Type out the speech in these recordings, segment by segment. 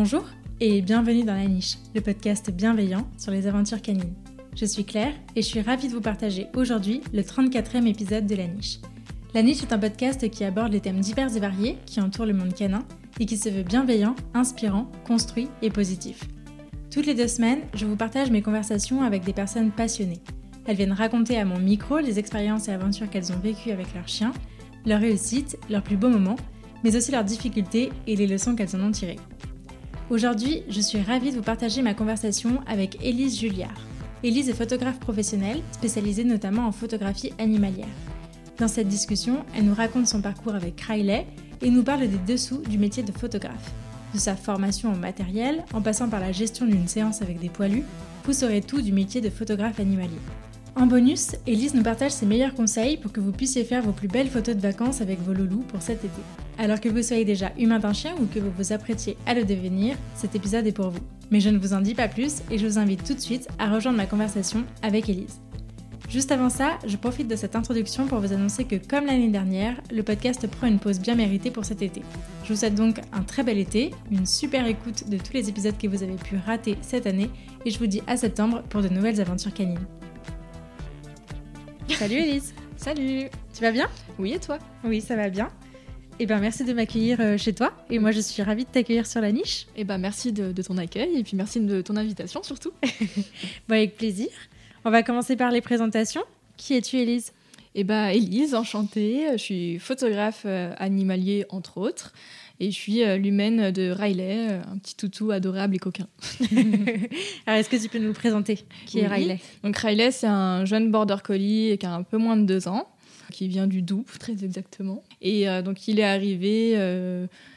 Bonjour et bienvenue dans La Niche, le podcast bienveillant sur les aventures canines. Je suis Claire et je suis ravie de vous partager aujourd'hui le 34e épisode de La Niche. La Niche est un podcast qui aborde les thèmes divers et variés qui entourent le monde canin et qui se veut bienveillant, inspirant, construit et positif. Toutes les deux semaines, je vous partage mes conversations avec des personnes passionnées. Elles viennent raconter à mon micro les expériences et aventures qu'elles ont vécues avec leurs chiens, leurs réussites, leurs plus beaux moments, mais aussi leurs difficultés et les leçons qu'elles en ont tirées. Aujourd'hui, je suis ravie de vous partager ma conversation avec Élise Julliard. Élise est photographe professionnelle, spécialisée notamment en photographie animalière. Dans cette discussion, elle nous raconte son parcours avec Riley et nous parle des dessous du métier de photographe. De sa formation en matériel, en passant par la gestion d'une séance avec des poilus, vous saurez tout du métier de photographe animalier. En bonus, Elise nous partage ses meilleurs conseils pour que vous puissiez faire vos plus belles photos de vacances avec vos loulous pour cet été. Alors que vous soyez déjà humain d'un chien ou que vous vous apprêtiez à le devenir, cet épisode est pour vous. Mais je ne vous en dis pas plus et je vous invite tout de suite à rejoindre ma conversation avec Elise. Juste avant ça, je profite de cette introduction pour vous annoncer que comme l'année dernière, le podcast prend une pause bien méritée pour cet été. Je vous souhaite donc un très bel été, une super écoute de tous les épisodes que vous avez pu rater cette année et je vous dis à septembre pour de nouvelles aventures canines. Salut Elise Salut Tu vas bien? Oui et toi? Oui, ça va bien. Eh ben merci de m'accueillir euh, chez toi et moi je suis ravie de t'accueillir sur la niche. Eh ben merci de, ton accueil et puis merci de ton invitation surtout. bon, avec plaisir. On va commencer par les présentations. Qui es-tu Elise Eh ben Elise, enchantée. Je suis photographe euh, animalier entre autres. Et je suis euh, l'humaine de Riley, euh, un petit toutou adorable et coquin. Alors, est-ce que tu peux nous le présenter? Qui est Riley? Donc, Riley, c'est un jeune border collie qui a un peu moins de deux ans, qui vient du Doubs, très exactement. Et euh, donc, il est arrivé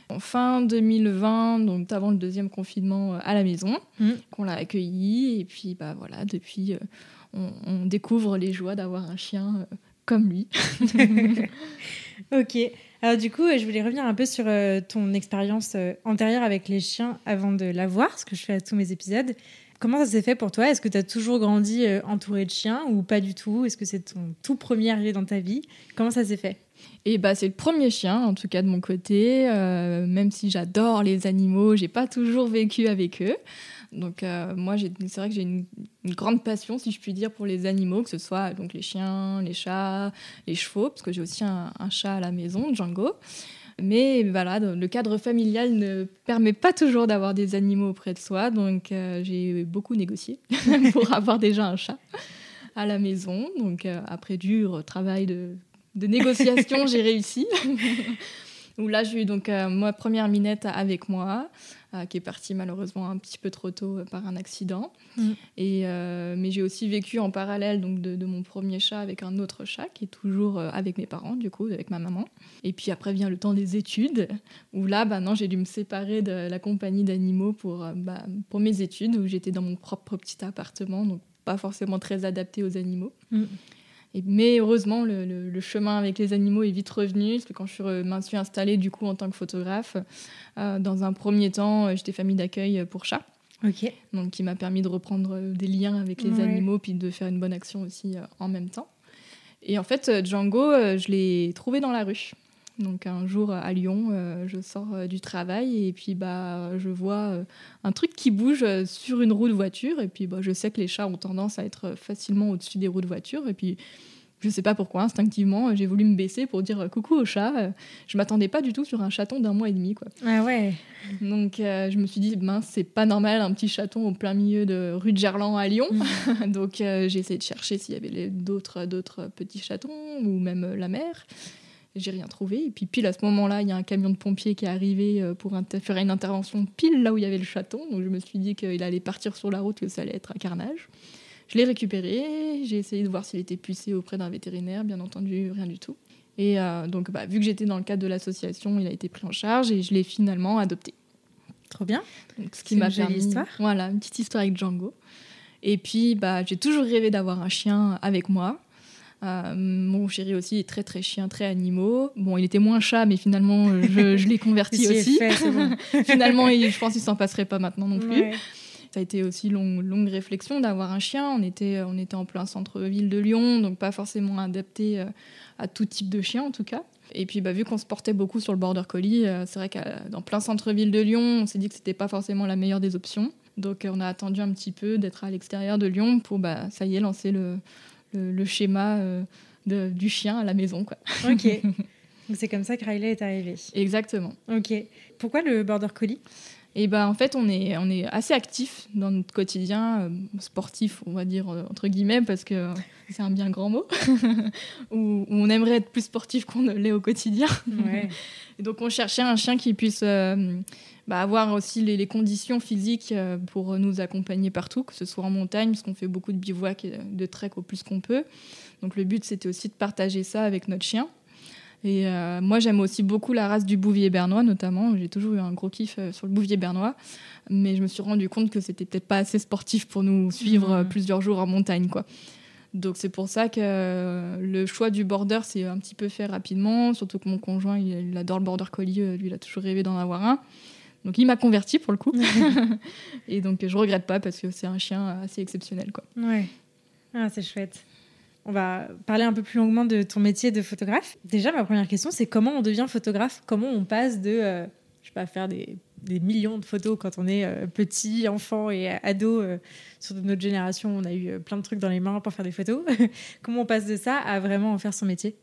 en fin 2020, donc avant le deuxième confinement, à la maison, mm. qu'on l'a accueilli. Et puis, bah voilà, depuis, on, on découvre les joies d'avoir un chien comme lui. ok. Alors du coup, je voulais revenir un peu sur euh, ton expérience euh, antérieure avec les chiens avant de l'avoir, ce que je fais à tous mes épisodes. Comment ça s'est fait pour toi? Est-ce que tu as toujours grandi euh, entouré de chiens ou pas du tout? Est-ce que c'est ton tout premier arrivé dans ta vie? Comment ça s'est fait? Et bah c'est le premier chien, en tout cas de mon côté. même si j'adore les animaux, j'ai pas toujours vécu avec eux. Donc euh, moi, c'est vrai que j'ai une, grande passion, si je puis dire, pour les animaux, que ce soit donc les chiens, les chats, les chevaux, parce que j'ai aussi un, chat à la maison, Django. Mais voilà, le cadre familial ne permet pas toujours d'avoir des animaux auprès de soi, donc euh, j'ai beaucoup négocié pour avoir déjà un chat à la maison. Donc euh, après dur travail de, de négociation, j'ai réussi. Où là, j'ai eu donc ma première minette avec moi. Euh, qui est parti malheureusement un petit peu trop tôt euh, par un accident. Mm. Et, euh, mais j'ai aussi vécu en parallèle donc, de, mon premier chat avec un autre chat qui est toujours avec mes parents, du coup, avec ma maman. Et puis après vient le temps des études, où là, bah, non, j'ai dû me séparer de la compagnie d'animaux pour, bah, pour mes études, où j'étais dans mon propre petit appartement, donc pas forcément très adapté aux animaux. Mais heureusement, le, chemin avec les animaux est vite revenu, parce que quand je me suis installée du coup en tant que photographe, euh, dans un premier temps, euh, j'étais famille d'accueil pour chats. Ok. Donc, qui m'a permis de reprendre des liens avec les animaux, puis de faire une bonne action aussi euh, en même temps. Et en fait, Django, je l'ai trouvé dans la rue. Donc un jour à Lyon, euh, je sors euh, du travail et puis bah je vois euh, un truc qui bouge sur une roue de voiture et puis bah, je sais que les chats ont tendance à être facilement au-dessus des roues de voiture et puis je sais pas pourquoi instinctivement j'ai voulu me baisser pour dire coucou au chat. Je m'attendais pas du tout sur un chaton d'un mois et demi quoi. Ah ouais. Donc je me suis dit mince c'est pas normal un petit chaton au plein milieu de rue de Gerland à Lyon. Mm. Donc j'ai essayé de chercher s'il y avait d'autres d'autres petits chatons ou même la mère. J'ai rien trouvé. Et puis, pile à ce moment-là, il y a un camion de pompiers qui est arrivé euh, pour faire une intervention pile là où il y avait le chaton. Donc, je me suis dit qu'il allait partir sur la route, que ça allait être un carnage. Je l'ai récupéré. J'ai essayé de voir s'il était pucé auprès d'un vétérinaire. Bien entendu, rien du tout. Et euh, donc, bah, vu que j'étais dans le cadre de l'association, il a été pris en charge et je l'ai finalement adopté. Trop bien. Donc, ce qui m'a permis. Histoire. Voilà, une petite histoire avec Django. Et puis, bah, j'ai toujours rêvé d'avoir un chien avec moi. Euh, mon chéri aussi est très très chien, très animaux. Bon, il était moins chat, mais finalement, je, l'ai converti aussi. finalement, je pense qu'il s'en passerait pas maintenant non plus. Ça a été aussi longue, longue réflexion d'avoir un chien. On était, on était en plein centre-ville de Lyon, donc pas forcément adapté euh, à tout type de chien en tout cas. Et puis, bah, vu qu'on se portait beaucoup sur le border collie, c'est vrai que dans plein centre-ville de Lyon, on s'est dit que c'était pas forcément la meilleure des options. Donc, on a attendu un petit peu d'être à l'extérieur de Lyon pour, bah, ça y est, lancer le, le, schéma de, du chien à la maison. Quoi. Ok. c'est comme ça que Riley est arrivé. Exactement. Ok. Pourquoi le border collie? Et ben en fait on est on est assez actif dans notre quotidien euh, sportif on va dire euh, entre guillemets parce que c'est un bien grand mot où, on aimerait être plus sportif qu'on ne l'est au quotidien ouais. et donc on cherchait un chien qui puisse euh, bah, avoir aussi les, les, conditions physiques pour nous accompagner partout que ce soit en montagne parce qu'on fait beaucoup de bivouac et de trek au plus qu'on peut donc le but c'était aussi de partager ça avec notre chien et euh, moi, j'aime aussi beaucoup la race du bouvier bernois, notamment. J'ai toujours eu un gros kiff euh, sur le bouvier bernois. Mais je me suis rendu compte que c'était peut-être pas assez sportif pour nous suivre euh, plusieurs jours en montagne, quoi. Donc c'est pour ça que le choix du border s'est un petit peu fait rapidement, surtout que mon conjoint, il, adore le border collie, lui, il a toujours rêvé d'en avoir un. Donc il m'a converti pour le coup. et donc je regrette pas parce que c'est un chien assez exceptionnel. Quoi. Ouais. Ah, c'est chouette. On va parler un peu plus longuement de ton métier de photographe. Déjà, ma première question, c'est comment on devient photographe? Comment on passe de, euh, je sais pas, faire des, millions de photos quand on est euh, petit, enfant et ado. Euh, sur notre génération, on a eu plein de trucs dans les mains pour faire des photos. comment on passe de ça à vraiment en faire son métier?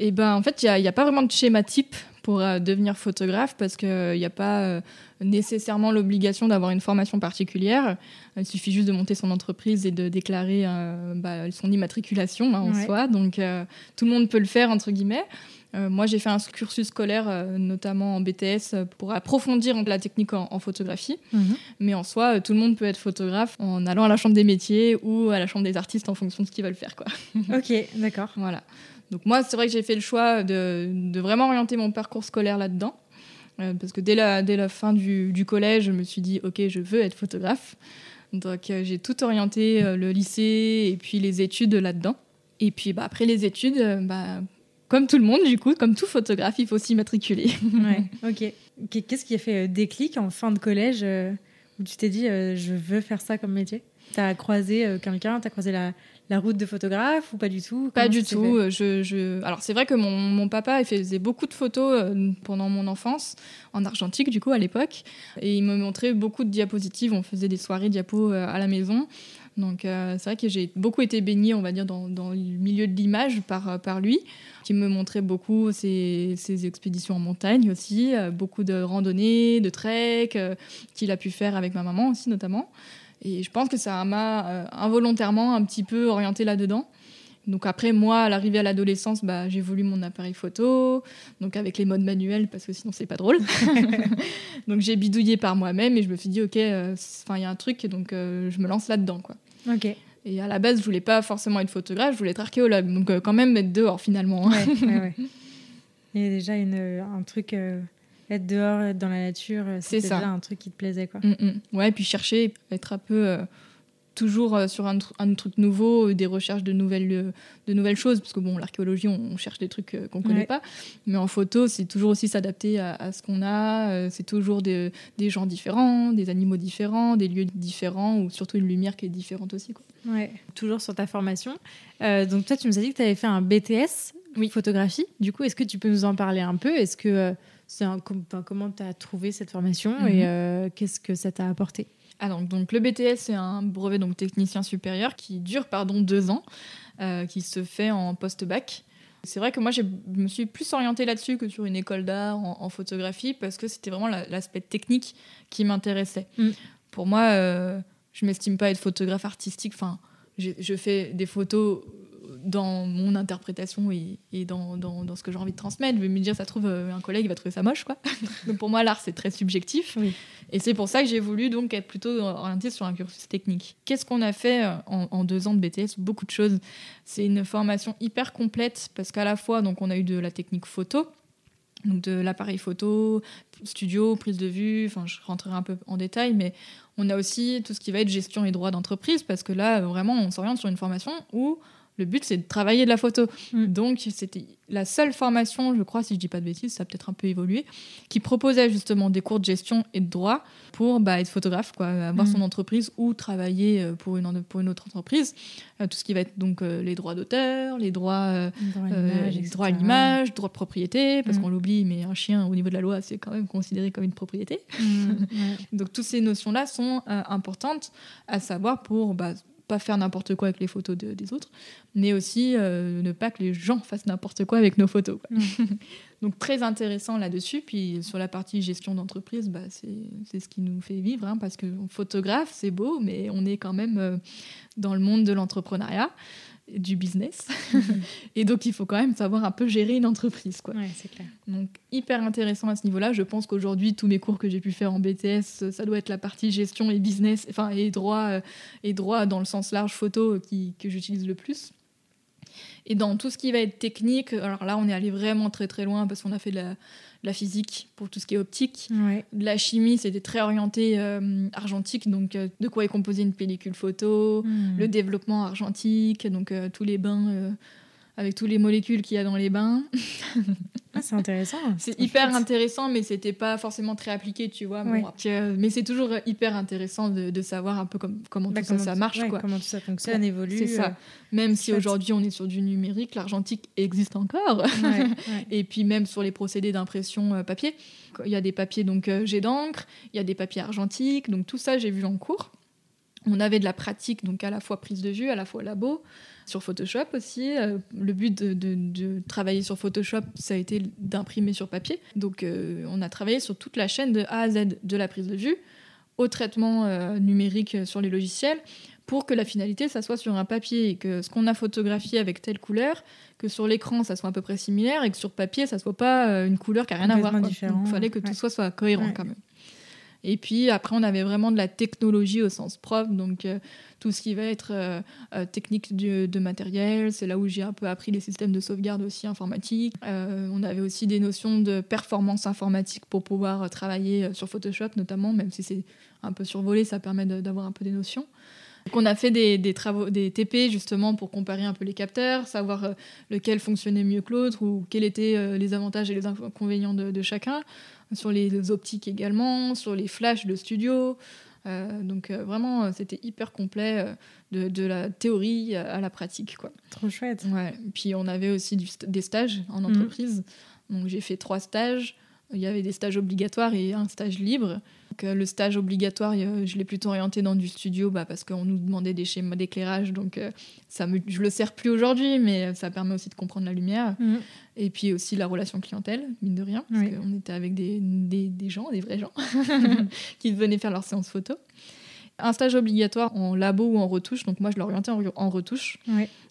Eh ben, en fait, il n'y a, pas vraiment de schéma type pour devenir photographe parce qu'il n'y a pas nécessairement l'obligation d'avoir une formation particulière. Il suffit juste de monter son entreprise et de déclarer euh, bah, son immatriculation hein, en soi. Donc euh, tout le monde peut le faire, entre guillemets. Euh, moi, j'ai fait un cursus scolaire, notamment en BTS, pour approfondir la technique en, photographie. Mhm. Mais en soi, tout le monde peut être photographe en allant à la chambre des métiers ou à la chambre des artistes en fonction de ce qu'ils veulent faire. Quoi. ok, d'accord. Voilà. Donc moi, c'est vrai que j'ai fait le choix de, de, vraiment orienter mon parcours scolaire là-dedans. Euh, parce que dès la, dès la fin du, du, collège, je me suis dit, OK, je veux être photographe. Donc euh, j'ai tout orienté, euh, le lycée et puis les études là-dedans. Et puis bah, après les études, bah, comme tout le monde, du coup, comme tout photographe, il faut s'y matriculer. ouais, ok. Qu'est-ce qui a fait déclic en fin de collège où tu t'es dit, je veux faire ça comme métier? Tu as croisé quelqu'un, tu as croisé la, la route de photographe ou pas du tout? Pas du tout. Euh, je, je... Alors c'est vrai que mon, mon, papa faisait beaucoup de photos euh, pendant mon enfance, en argentique du coup à l'époque, et il me montrait beaucoup de diapositives. On faisait des soirées diapos euh, à la maison. Donc c'est vrai que j'ai beaucoup été baignée, on va dire, dans, dans le milieu de l'image par, par lui, qui me montrait beaucoup ses, ses expéditions en montagne aussi, beaucoup de randonnées, de trek qu'il a pu faire avec ma maman aussi notamment. Et je pense que ça m'a euh, involontairement un petit peu orienté là-dedans. Donc après, moi, à l'arrivée à l'adolescence, bah, j'ai voulu mon appareil photo, donc avec les modes manuels, parce que sinon c'est pas drôle. donc j'ai bidouillé par moi-même et je me suis dit, ok, euh, il y a un truc, donc euh, je me lance là-dedans, quoi. Ok. Et à la base, je voulais pas forcément être photographe, je voulais être archéologue, donc quand même être dehors finalement. ouais, ouais, ouais. Il y a déjà une, un truc être dehors, être dans la nature, euh, c'est déjà un truc qui te plaisait. Quoi. Mm, mm. Ouais, puis chercher, être un peu euh, toujours euh, sur un, un, truc nouveau, des recherches de nouvelles, de nouvelles choses, parce que bon, l'archéologie, on, cherche des trucs qu'on ne connaît pas, mais en photo, c'est toujours aussi s'adapter à, ce qu'on a, c'est toujours des, des, gens différents, des animaux différents, des lieux différents, ou surtout une lumière qui est différente aussi. Quoi. Ouais, toujours sur ta formation. donc toi, tu nous as dit que tu avais fait un BTS oui. photographie. Du coup, est-ce que tu peux nous en parler un peu? Est-ce que c'est comment tu as trouvé cette formation et mhm. euh, qu'est-ce que ça t'a apporté? Alors, donc, le BTS, c'est un brevet donc, technicien supérieur qui dure pardon, deux ans, euh, qui se fait en post-bac. C'est vrai que moi, je me suis plus orientée là-dessus que sur une école d'art en, photographie parce que c'était vraiment l'aspect technique qui m'intéressait. Mm. Pour moi, euh, je m'estime pas être photographe artistique. Enfin, je fais des photos dans mon interprétation et, dans, dans, ce que j'ai envie de transmettre. Je vais me dire, ça trouve, euh, un collègue il va trouver ça moche. Quoi. donc pour moi, l'art, c'est très subjectif. Et c'est pour ça que j'ai voulu donc être plutôt orientée sur un cursus technique. Qu'est-ce qu'on a fait euh, en, deux ans de BTS Beaucoup de choses. C'est une formation hyper complète parce qu'à la fois, donc, on a eu de la technique photo, donc de l'appareil photo, studio, prise de vue, enfin je rentrerai un peu en détail, mais on a aussi tout ce qui va être gestion et droit d'entreprise, parce que là, vraiment, on s'oriente sur une formation où Le but, c'est de travailler de la photo. Mm. Donc, c'était la seule formation, je crois, si je dis pas de bêtises, ça a peut-être un peu évolué, qui proposait justement des cours de gestion et de droit pour bah, être photographe, quoi, avoir Mm. son entreprise ou travailler euh, pour une, en- pour une autre entreprise. Euh, tout ce qui va être donc euh, les droits d'auteur, les droits, euh, droits à l'image, droits de propriété, parce Mm. qu'on l'oublie, mais un chien, au niveau de la loi, c'est quand même considéré comme une propriété. Ouais. Donc toutes ces notions-là sont importantes à savoir pour bah, pas faire n'importe quoi avec les photos de- des autres, mais aussi euh, ne pas que les gens fassent n'importe quoi avec nos photos. quoi. Donc très intéressant là-dessus. Puis sur la partie gestion d'entreprise, bah, c'est ce qui nous fait vivre, hein, parce que photographe, c'est beau, mais on est quand même euh, dans le monde de l'entrepreneuriat, du business. et donc il faut quand même savoir un peu gérer une entreprise. Quoi. Ouais, c'est clair. Donc hyper intéressant à ce niveau-là. Je pense qu'aujourd'hui tous mes cours que j'ai pu faire en BTS, ça doit être la partie gestion et business, enfin et droit euh, et droit dans le sens large photo euh, qui, que j'utilise le plus. Et dans tout ce qui va être technique, alors là on est allé vraiment très très loin parce qu'on a fait de la, de la physique pour tout ce qui est optique. Ouais. De la chimie, c'était très orienté euh, argentique, donc euh, de quoi est composée une pellicule photo, Mm. le développement argentique, donc euh, tous les bains avec tous les molécules qu'il y a dans les bains. Ah, c'est intéressant. C'est hyper intéressant, mais c'était pas forcément très appliqué, tu vois. Ouais. euh, mais c'est toujours hyper intéressant de, de savoir un peu comme, comment Bah, tout ça, marche, ouais, quoi. Comment tout ça fonctionne, évolue. C'est ça. Même si aujourd'hui on est sur du numérique, l'argentique existe encore. euh, ouais. Et puis même sur les procédés d'impression euh, papier, il y a des papiers donc euh, jet d'encre, il y a des papiers argentiques, donc tout ça j'ai vu en cours. On avait de la pratique, donc à la fois prise de vue, à la fois labo, sur Photoshop aussi. Euh, le but de, de- de travailler sur Photoshop, ça a été d'imprimer sur papier. Donc euh, on a travaillé sur toute la chaîne de A à Z, de la prise de vue au traitement euh, numérique sur les logiciels, pour que la finalité, ça soit sur un papier et que ce qu'on a photographié avec telle couleur, que sur l'écran, ça soit à peu près similaire et que sur papier, ça soit pas une couleur qui a rien à voir. Il fallait que ouais. tout soit, soit cohérent Ouais. quand même. Et puis après, on avait vraiment de la technologie au sens propre, donc euh, tout ce qui va être euh, euh, technique de matériel, c'est là où j'ai un peu appris les systèmes de sauvegarde aussi informatiques. Euh, on avait aussi des notions de performance informatique pour pouvoir travailler sur Photoshop notamment, même si c'est un peu survolé, ça permet d'avoir un peu des notions. Donc on a fait des, travaux, des TP justement pour comparer un peu les capteurs, savoir lequel fonctionnait mieux que l'autre ou quels étaient les avantages et les inconvénients de chacun, sur les optiques également, sur les flashs de studio. Euh, donc euh, vraiment, euh, c'était hyper complet euh, de, de la théorie à la pratique. Quoi. Trop chouette. Ouais. Puis on avait aussi du st- des stages en entreprise. Donc j'ai fait trois stages. Il y avait des stages obligatoires et un stage libre. Donc, euh, le stage obligatoire, euh, je l'ai plutôt orienté dans du studio bah, parce qu'on nous demandait des schémas d'éclairage. Donc euh, ça me, je le sers plus aujourd'hui, mais ça permet aussi de comprendre la lumière. Mm. Et puis aussi la relation clientèle, mine de rien, parce Oui. qu'on était avec des, des, des gens, des vrais gens, qui venaient faire leur séance photo. Un stage obligatoire en labo ou en retouche, donc moi je l'ai orienté en, en retouche,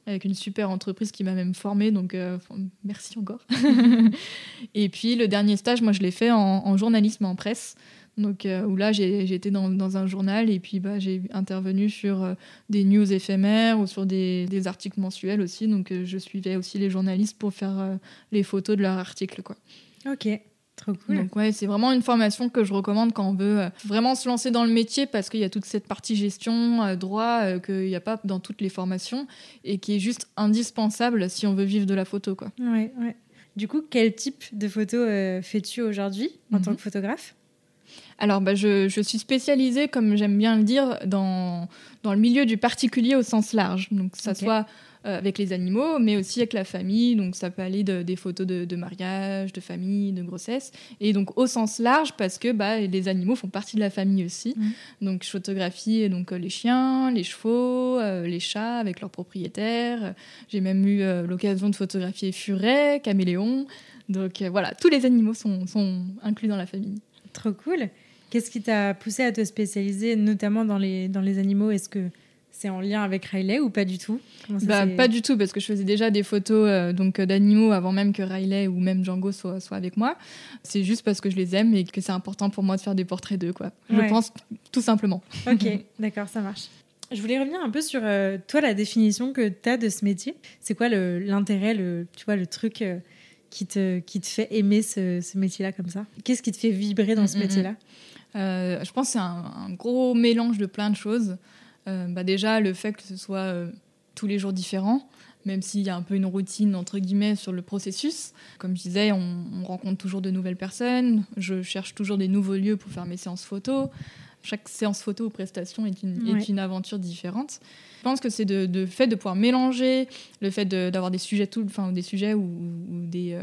avec une super entreprise qui m'a même formée, donc euh, merci encore. Et puis le dernier stage, moi je l'ai fait en, en journalisme, en presse, donc euh, où là été dans, dans un journal et puis bah, j'ai intervenu sur euh, des news éphémères ou sur des, des articles mensuels aussi, donc euh, je suivais aussi les journalistes pour faire les photos de leurs articles. Quoi. Ok, trop cool. Donc ouais, c'est vraiment une formation que je recommande quand on veut vraiment se lancer dans le métier parce qu'il y a toute cette partie gestion, droit, qu'il n'y a pas dans toutes les formations et qui est juste indispensable si on veut vivre de la photo. Quoi. Ouais, ouais. Du coup, quel type de photos fais-tu aujourd'hui en Mhm. tant que photographe? Alors bah, je, je suis spécialisée, comme j'aime bien le dire, dans, dans le milieu du particulier au sens large. Donc que ça soit euh, avec les animaux, mais aussi avec la famille. Donc ça peut aller de- des photos de, de mariage, de famille, de grossesse. Et donc au sens large, parce que bah, les animaux font partie de la famille aussi. Mhm. Donc je photographie donc, euh, les chiens, les chevaux, euh, les chats avec leurs propriétaires. J'ai même eu euh, l'occasion de photographier furets, caméléons. Donc voilà, tous les animaux sont, sont inclus dans la famille. Trop cool. Qu'est-ce qui t'a poussé à te spécialiser notamment dans les, dans les animaux? Est-ce que c'est en lien avec Riley ou pas du tout? Ça Bah, pas du tout, parce que je faisais déjà des photos euh, donc euh, d'animaux avant même que Riley ou même Django soit, soit avec moi. C'est juste parce que je les aime et que c'est important pour moi de faire des portraits d'eux, quoi. Je pense tout simplement. Ok, d'accord, ça marche. Je voulais revenir un peu sur euh, toi, la définition que tu as de ce métier. C'est quoi l'intérêt, le, tu vois, le truc euh, qui, te, qui te fait aimer ce, ce métier-là comme ça? Qu'est-ce qui te fait vibrer dans ce Mm, mm, métier-là? Euh, je pense que c'est un, un gros mélange de plein de choses. Euh, bah déjà, le fait que ce soit euh, tous les jours différents, même s'il y a un peu une routine entre guillemets sur le processus. Comme je disais, on, rencontre toujours de nouvelles personnes, je cherche toujours des nouveaux lieux pour faire mes séances photos. Chaque séance photo ou prestation est une, est une aventure différente. Je pense que c'est de, de, fait de pouvoir mélanger le fait d'avoir des sujets tout, enfin des sujets ou, des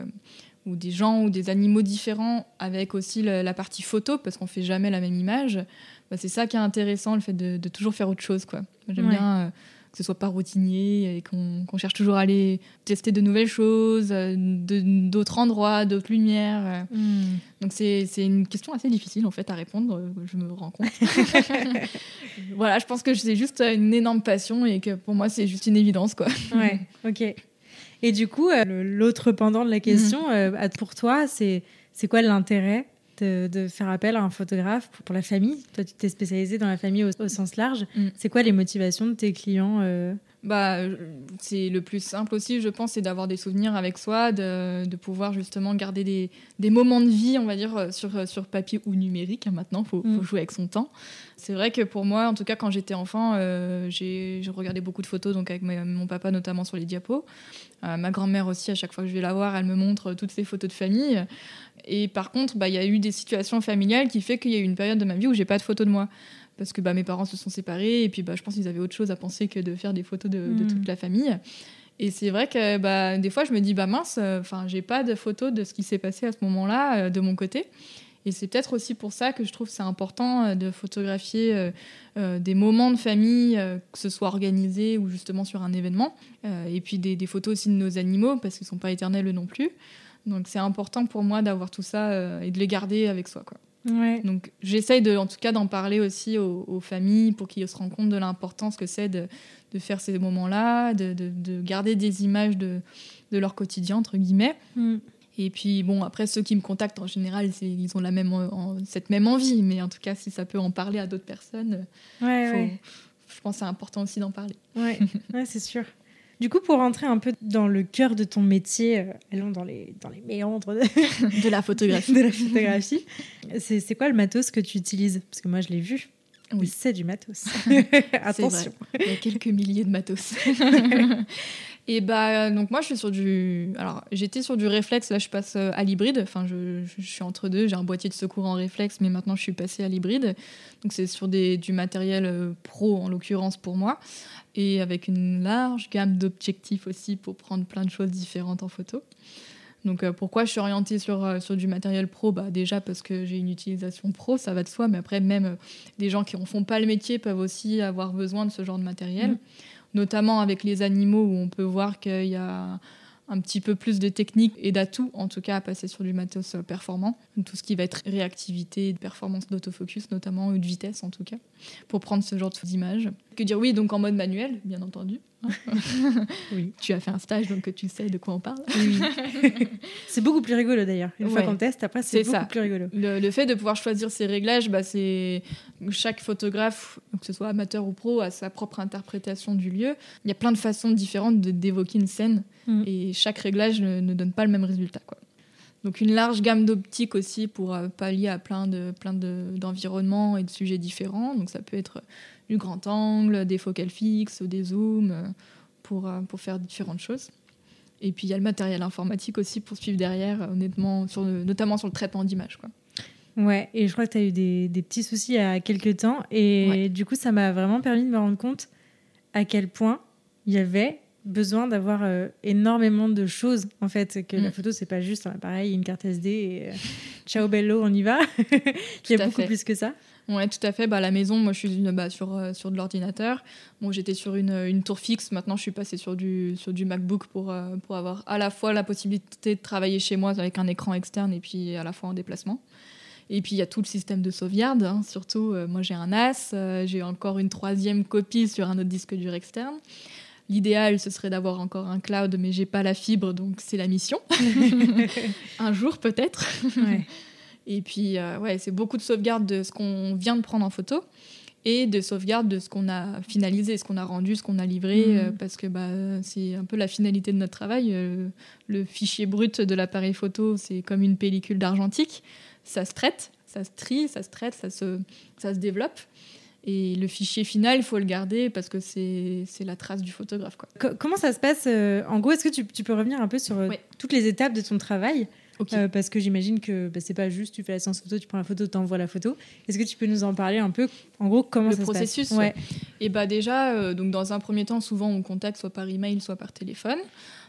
ou des gens ou des animaux différents avec aussi la, partie photo parce qu'on fait jamais la même image. Bah, c'est ça qui est intéressant, le fait de, toujours faire autre chose quoi. J'aime bien euh, que ce soit pas routinier et qu'on cherche toujours à aller tester de nouvelles choses, euh, d'autres endroits, d'autres lumières. Euh. Hmm. Donc c'est une question assez difficile en fait à répondre, je me rends compte. voilà, je pense que c'est juste une énorme passion et que pour moi c'est juste une évidence quoi. ouais, ok. Et du coup, l'autre pendant de la question, hmm. pour toi, c'est quoi l'intérêt de, faire appel à un photographe pour, la famille? Toi, tu t'es spécialisée dans la famille au, sens large. Mm. C'est quoi les motivations de tes clients euh bah, c'est le plus simple aussi, je pense, c'est d'avoir des souvenirs avec soi, de, pouvoir justement garder des, des, moments de vie, on va dire, sur, sur papier ou numérique. Hein, maintenant, il faut, mm. jouer avec son temps. C'est vrai que pour moi, en tout cas, quand j'étais enfant, euh, j'ai regardé beaucoup de photos, donc avec mon papa notamment sur les diapos. Euh, ma grand-mère aussi, à chaque fois que je vais la voir, elle me montre toutes ces photos de famille. Et par contre, bah, il y a eu des situations familiales qui fait qu'il y a eu une période de ma vie où j'ai pas de photos de moi. Parce que bah, mes parents se sont séparés et puis bah, je pense qu'ils avaient autre chose à penser que de faire des photos de, hmm. toute la famille. Et c'est vrai que bah, des fois, je me dis, bah mince, enfin, j'ai pas de photos de ce qui s'est passé à ce moment-là euh, de mon côté. Et c'est peut-être aussi pour ça que je trouve c'est important euh, de photographier euh, des moments de famille, que ce soit organisé ou justement sur un événement. et puis des, des, photos aussi de nos animaux, parce qu'ils ne sont pas éternels non plus. Donc c'est important pour moi d'avoir tout ça et de les garder avec soi. Quoi. Donc j'essaye de, en tout cas d'en parler aussi aux, familles pour qu'ils se rendent compte de l'importance que c'est de, de, faire ces moments-là, de, de, garder des images de, leur quotidien, entre guillemets. Mm. Et puis bon, après ceux qui me contactent en général, ils ont la même, cette même envie, mais en tout cas si ça peut en parler à d'autres personnes, ouais, je pense que c'est important aussi d'en parler. Ouais c'est sûr. Du coup, pour rentrer un peu dans le cœur de ton métier, euh, allons dans les, dans les méandres de, la photographie. de la photographie. C'est quoi le matos que tu utilises? Parce que moi, je l'ai vu. Oui, c'est du matos. Attention. Il y a quelques milliers de matos. Et bah donc moi je suis sur du alors j'étais sur du réflexe là je passe euh, à l'hybride enfin je, je, suis entre deux j'ai un boîtier de secours en réflexe mais maintenant je suis passée à l'hybride donc c'est sur des, du matériel euh, pro en l'occurrence pour moi et avec une large gamme d'objectifs aussi pour prendre plein de choses différentes en photo. Donc euh, pourquoi je suis orientée sur, sur du matériel pro? Bah, Déjà parce que j'ai une utilisation pro, ça va de soi, mais après même des gens qui ne font pas le métier peuvent aussi avoir besoin de ce genre de matériel. Mmh notamment avec les animaux où on peut voir qu'il y a un petit peu plus de technique et d'atouts, en tout cas, à passer sur du matos performant. Tout ce qui va être réactivité, performance d'autofocus, notamment, ou de vitesse, en tout cas, pour prendre ce genre d'images. Que dire? Oui, donc en mode manuel, bien entendu. Oui. Tu as fait un stage, donc tu sais de quoi on parle. Oui. c'est beaucoup plus rigolo d'ailleurs. Une fois qu'on teste, après, c'est beaucoup ça. plus rigolo. Le, fait de pouvoir choisir ses réglages, bah, c'est chaque photographe, que ce soit amateur ou pro, a sa propre interprétation du lieu. Il y a plein de façons différentes d'évoquer une scène mm. et chaque réglage ne, donne pas le même résultat. Quoi. Donc une large gamme d'optiques aussi pour euh, pallier à plein de plein d'environnements et de sujets différents. Donc ça peut être du grand angle, des focales fixes, des zooms, euh, pour, euh, pour faire différentes choses. Et puis il y a le matériel informatique aussi pour suivre derrière, honnêtement, sur notamment sur le traitement d'image. Quoi. Ouais, et je crois que tu as eu des, des, petits soucis il y a quelques temps. Et du coup, ça m'a vraiment permis de me rendre compte à quel point il y avait besoin d'avoir euh, énormément de choses en fait que la mm. photo c'est pas juste un appareil une carte SD et ciao bello on y va il y a beaucoup plus que ça Ouais, tout à fait. Bah, à la maison, moi, je suis bah, sur, euh, sur de l'ordinateur. Bon, j'étais sur une, une, tour fixe. Maintenant, je suis passée sur du, sur du MacBook pour, euh, pour avoir à la fois la possibilité de travailler chez moi avec un écran externe et puis à la fois en déplacement. Et puis, il y a tout le système de sauvegarde. Hein. Surtout, euh, moi, j'ai un NAS. j'ai encore une troisième copie sur un autre disque dur externe. L'idéal, ce serait d'avoir encore un cloud, mais j'ai pas la fibre, donc c'est la mission. un jour, peut-être. Ouais. Et puis, euh, ouais, c'est beaucoup de sauvegarde de ce qu'on vient de prendre en photo et de sauvegarde de ce qu'on a finalisé, ce qu'on a rendu, ce qu'on a livré, mhm. euh, parce que bah, c'est un peu la finalité de notre travail. Euh, le fichier brut de l'appareil photo, c'est comme une pellicule d'argentique. Ça se traite, ça se trie, ça se traite, ça se, ça se développe. Et le fichier final, il faut le garder parce que c'est la trace du photographe. Quoi. comment ça se passe En gros, est-ce que tu, tu, peux revenir un peu sur toutes les étapes de ton travail? Euh, parce que j'imagine que bah, c'est pas juste tu fais la séance photo, tu prends la photo, tu envoies la photo. Est-ce que tu peux nous en parler un peu En gros, comment le ça processus, se passe ouais. Et bah déjà, euh, donc dans un premier temps, souvent on contacte soit par email, soit par téléphone.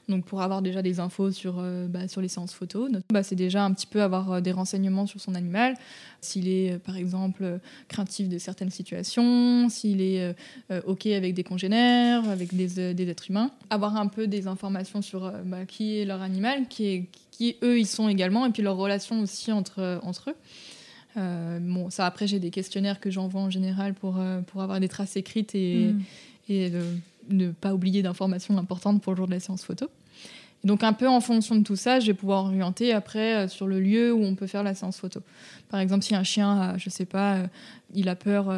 Donc pour avoir déjà des infos sur, euh, bah, sur les séances photos, bah, c'est déjà un petit peu avoir des renseignements sur son animal, s'il est par exemple craintif de certaines situations, s'il est OK avec des congénères, avec des, des, êtres humains, avoir un peu des informations sur bah, qui est leur animal, qui est qui eux ils sont également, et puis leur relation aussi entre, entre eux. Euh, bon, ça après j'ai des questionnaires que j'envoie en général pour, euh, pour avoir des traces écrites et, mm. et ne pas oublier d'informations importantes pour le jour de la séance photo. donc un peu en fonction de tout ça, je vais pouvoir orienter après euh, sur le lieu où on peut faire la séance photo. Par exemple, si un chien, je sais pas, il a peur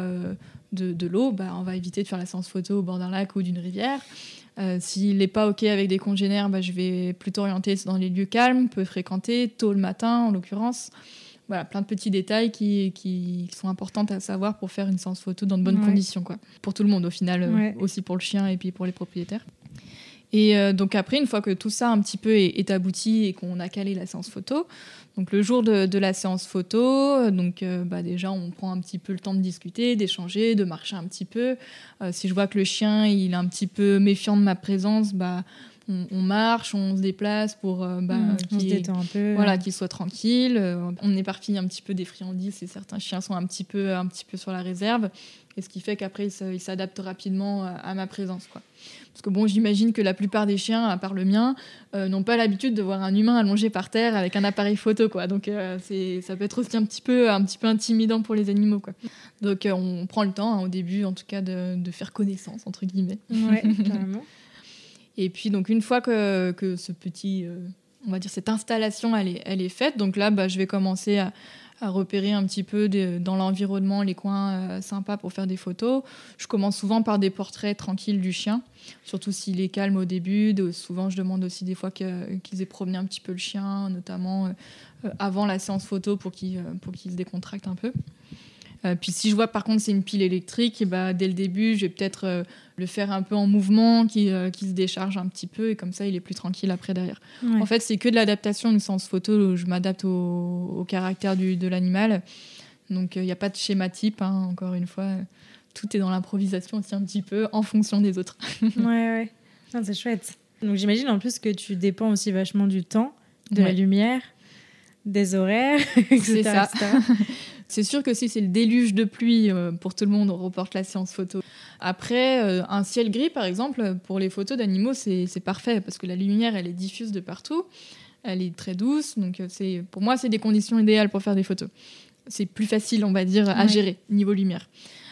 de, de l'eau, bah, on va éviter de faire la séance photo au bord d'un lac ou d'une rivière. Euh, s'il n'est pas OK avec des congénères, bah, je vais plutôt orienter dans les lieux calmes, peu fréquentés, tôt le matin en l'occurrence. Voilà, plein de petits détails qui, qui, sont importants à savoir pour faire une séance photo dans de bonnes conditions. Quoi. Pour tout le monde au final, euh, aussi pour le chien et puis pour les propriétaires. Et euh, donc après, une fois que tout ça un petit peu est, abouti et qu'on a calé la séance photo, donc le jour de, la séance photo, donc euh, bah déjà on prend un petit peu le temps de discuter, d'échanger, de marcher un petit peu. Euh, si je vois que le chien il est un petit peu méfiant de ma présence, bah on, marche, on se déplace pour bah, mmh, qu'il voilà, qu'il soit tranquille. on éparpille un petit peu des friandises et certains chiens sont un petit peu, un petit peu sur la réserve. Et ce qui fait qu'après, il s'adapte rapidement à ma présence. Quoi. Parce que bon, j'imagine que la plupart des chiens, à part le mien, euh, n'ont pas l'habitude de voir un humain allongé par terre avec un appareil photo, quoi. Donc euh, c'est, ça peut être aussi un petit peu, un petit peu intimidant pour les animaux, quoi. Donc euh, on prend le temps, hein, au début, en tout cas, de, de, faire connaissance entre guillemets. Ouais, carrément. Et puis donc une fois que, ce petit, on va dire cette installation, elle est, faite, donc là, bah, je vais commencer à repérer un petit peu dans l'environnement les coins euh, sympas pour faire des photos. Je commence souvent par des portraits tranquilles du chien, surtout s'il est calme au début. souvent, je demande aussi des fois qu'ils aient promené un petit peu le chien, notamment euh, euh, avant la séance photo pour qu'il se décontracte un peu. Euh, puis si je vois par contre c'est une pile électrique, et bah, dès le début, je vais peut-être euh, le faire un peu en mouvement, qui, euh, qui, se décharge un petit peu, et comme ça, il est plus tranquille après derrière. En fait, c'est que de l'adaptation, une séance photo où je m'adapte au, caractère du, de l'animal. Donc il n'y a pas de schéma type, hein, encore une fois. Tout est dans l'improvisation aussi un petit peu en fonction des autres. ouais, ouais. C'est chouette. Donc j'imagine en plus que tu dépends aussi vachement du temps, de la lumière, des horaires, etc. C'est ça. C'est sûr que si c'est le déluge de pluie euh, pour tout le monde, on reporte la séance photo. Après, euh, un ciel gris, par exemple, pour les photos d'animaux, c'est parfait parce que la lumière, elle est diffuse de partout. Elle est très douce. Donc, euh, c'est pour moi, c'est des conditions idéales pour faire des photos. C'est plus facile, on va dire, à gérer niveau lumière.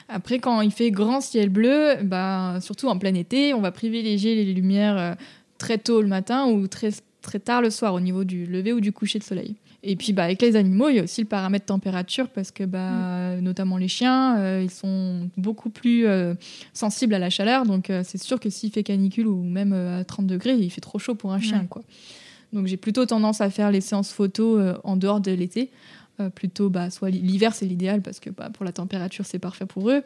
Après, quand il fait grand ciel bleu, bah, surtout en plein été, on va privilégier les lumières très tôt le matin ou très, très tard le soir au niveau du lever ou du coucher de soleil. Et puis bah, avec les animaux, il y a aussi le paramètre température parce que bah, mm. notamment les chiens, euh, ils sont beaucoup plus euh, sensibles à la chaleur. Donc euh, c'est sûr que s'il fait canicule ou même à 30 degrés, il fait trop chaud pour un chien. Quoi. Donc j'ai plutôt tendance à faire les séances photos en dehors de l'été. plutôt bah, soit l'hiver c'est l'idéal parce que bah, pour la température c'est parfait pour eux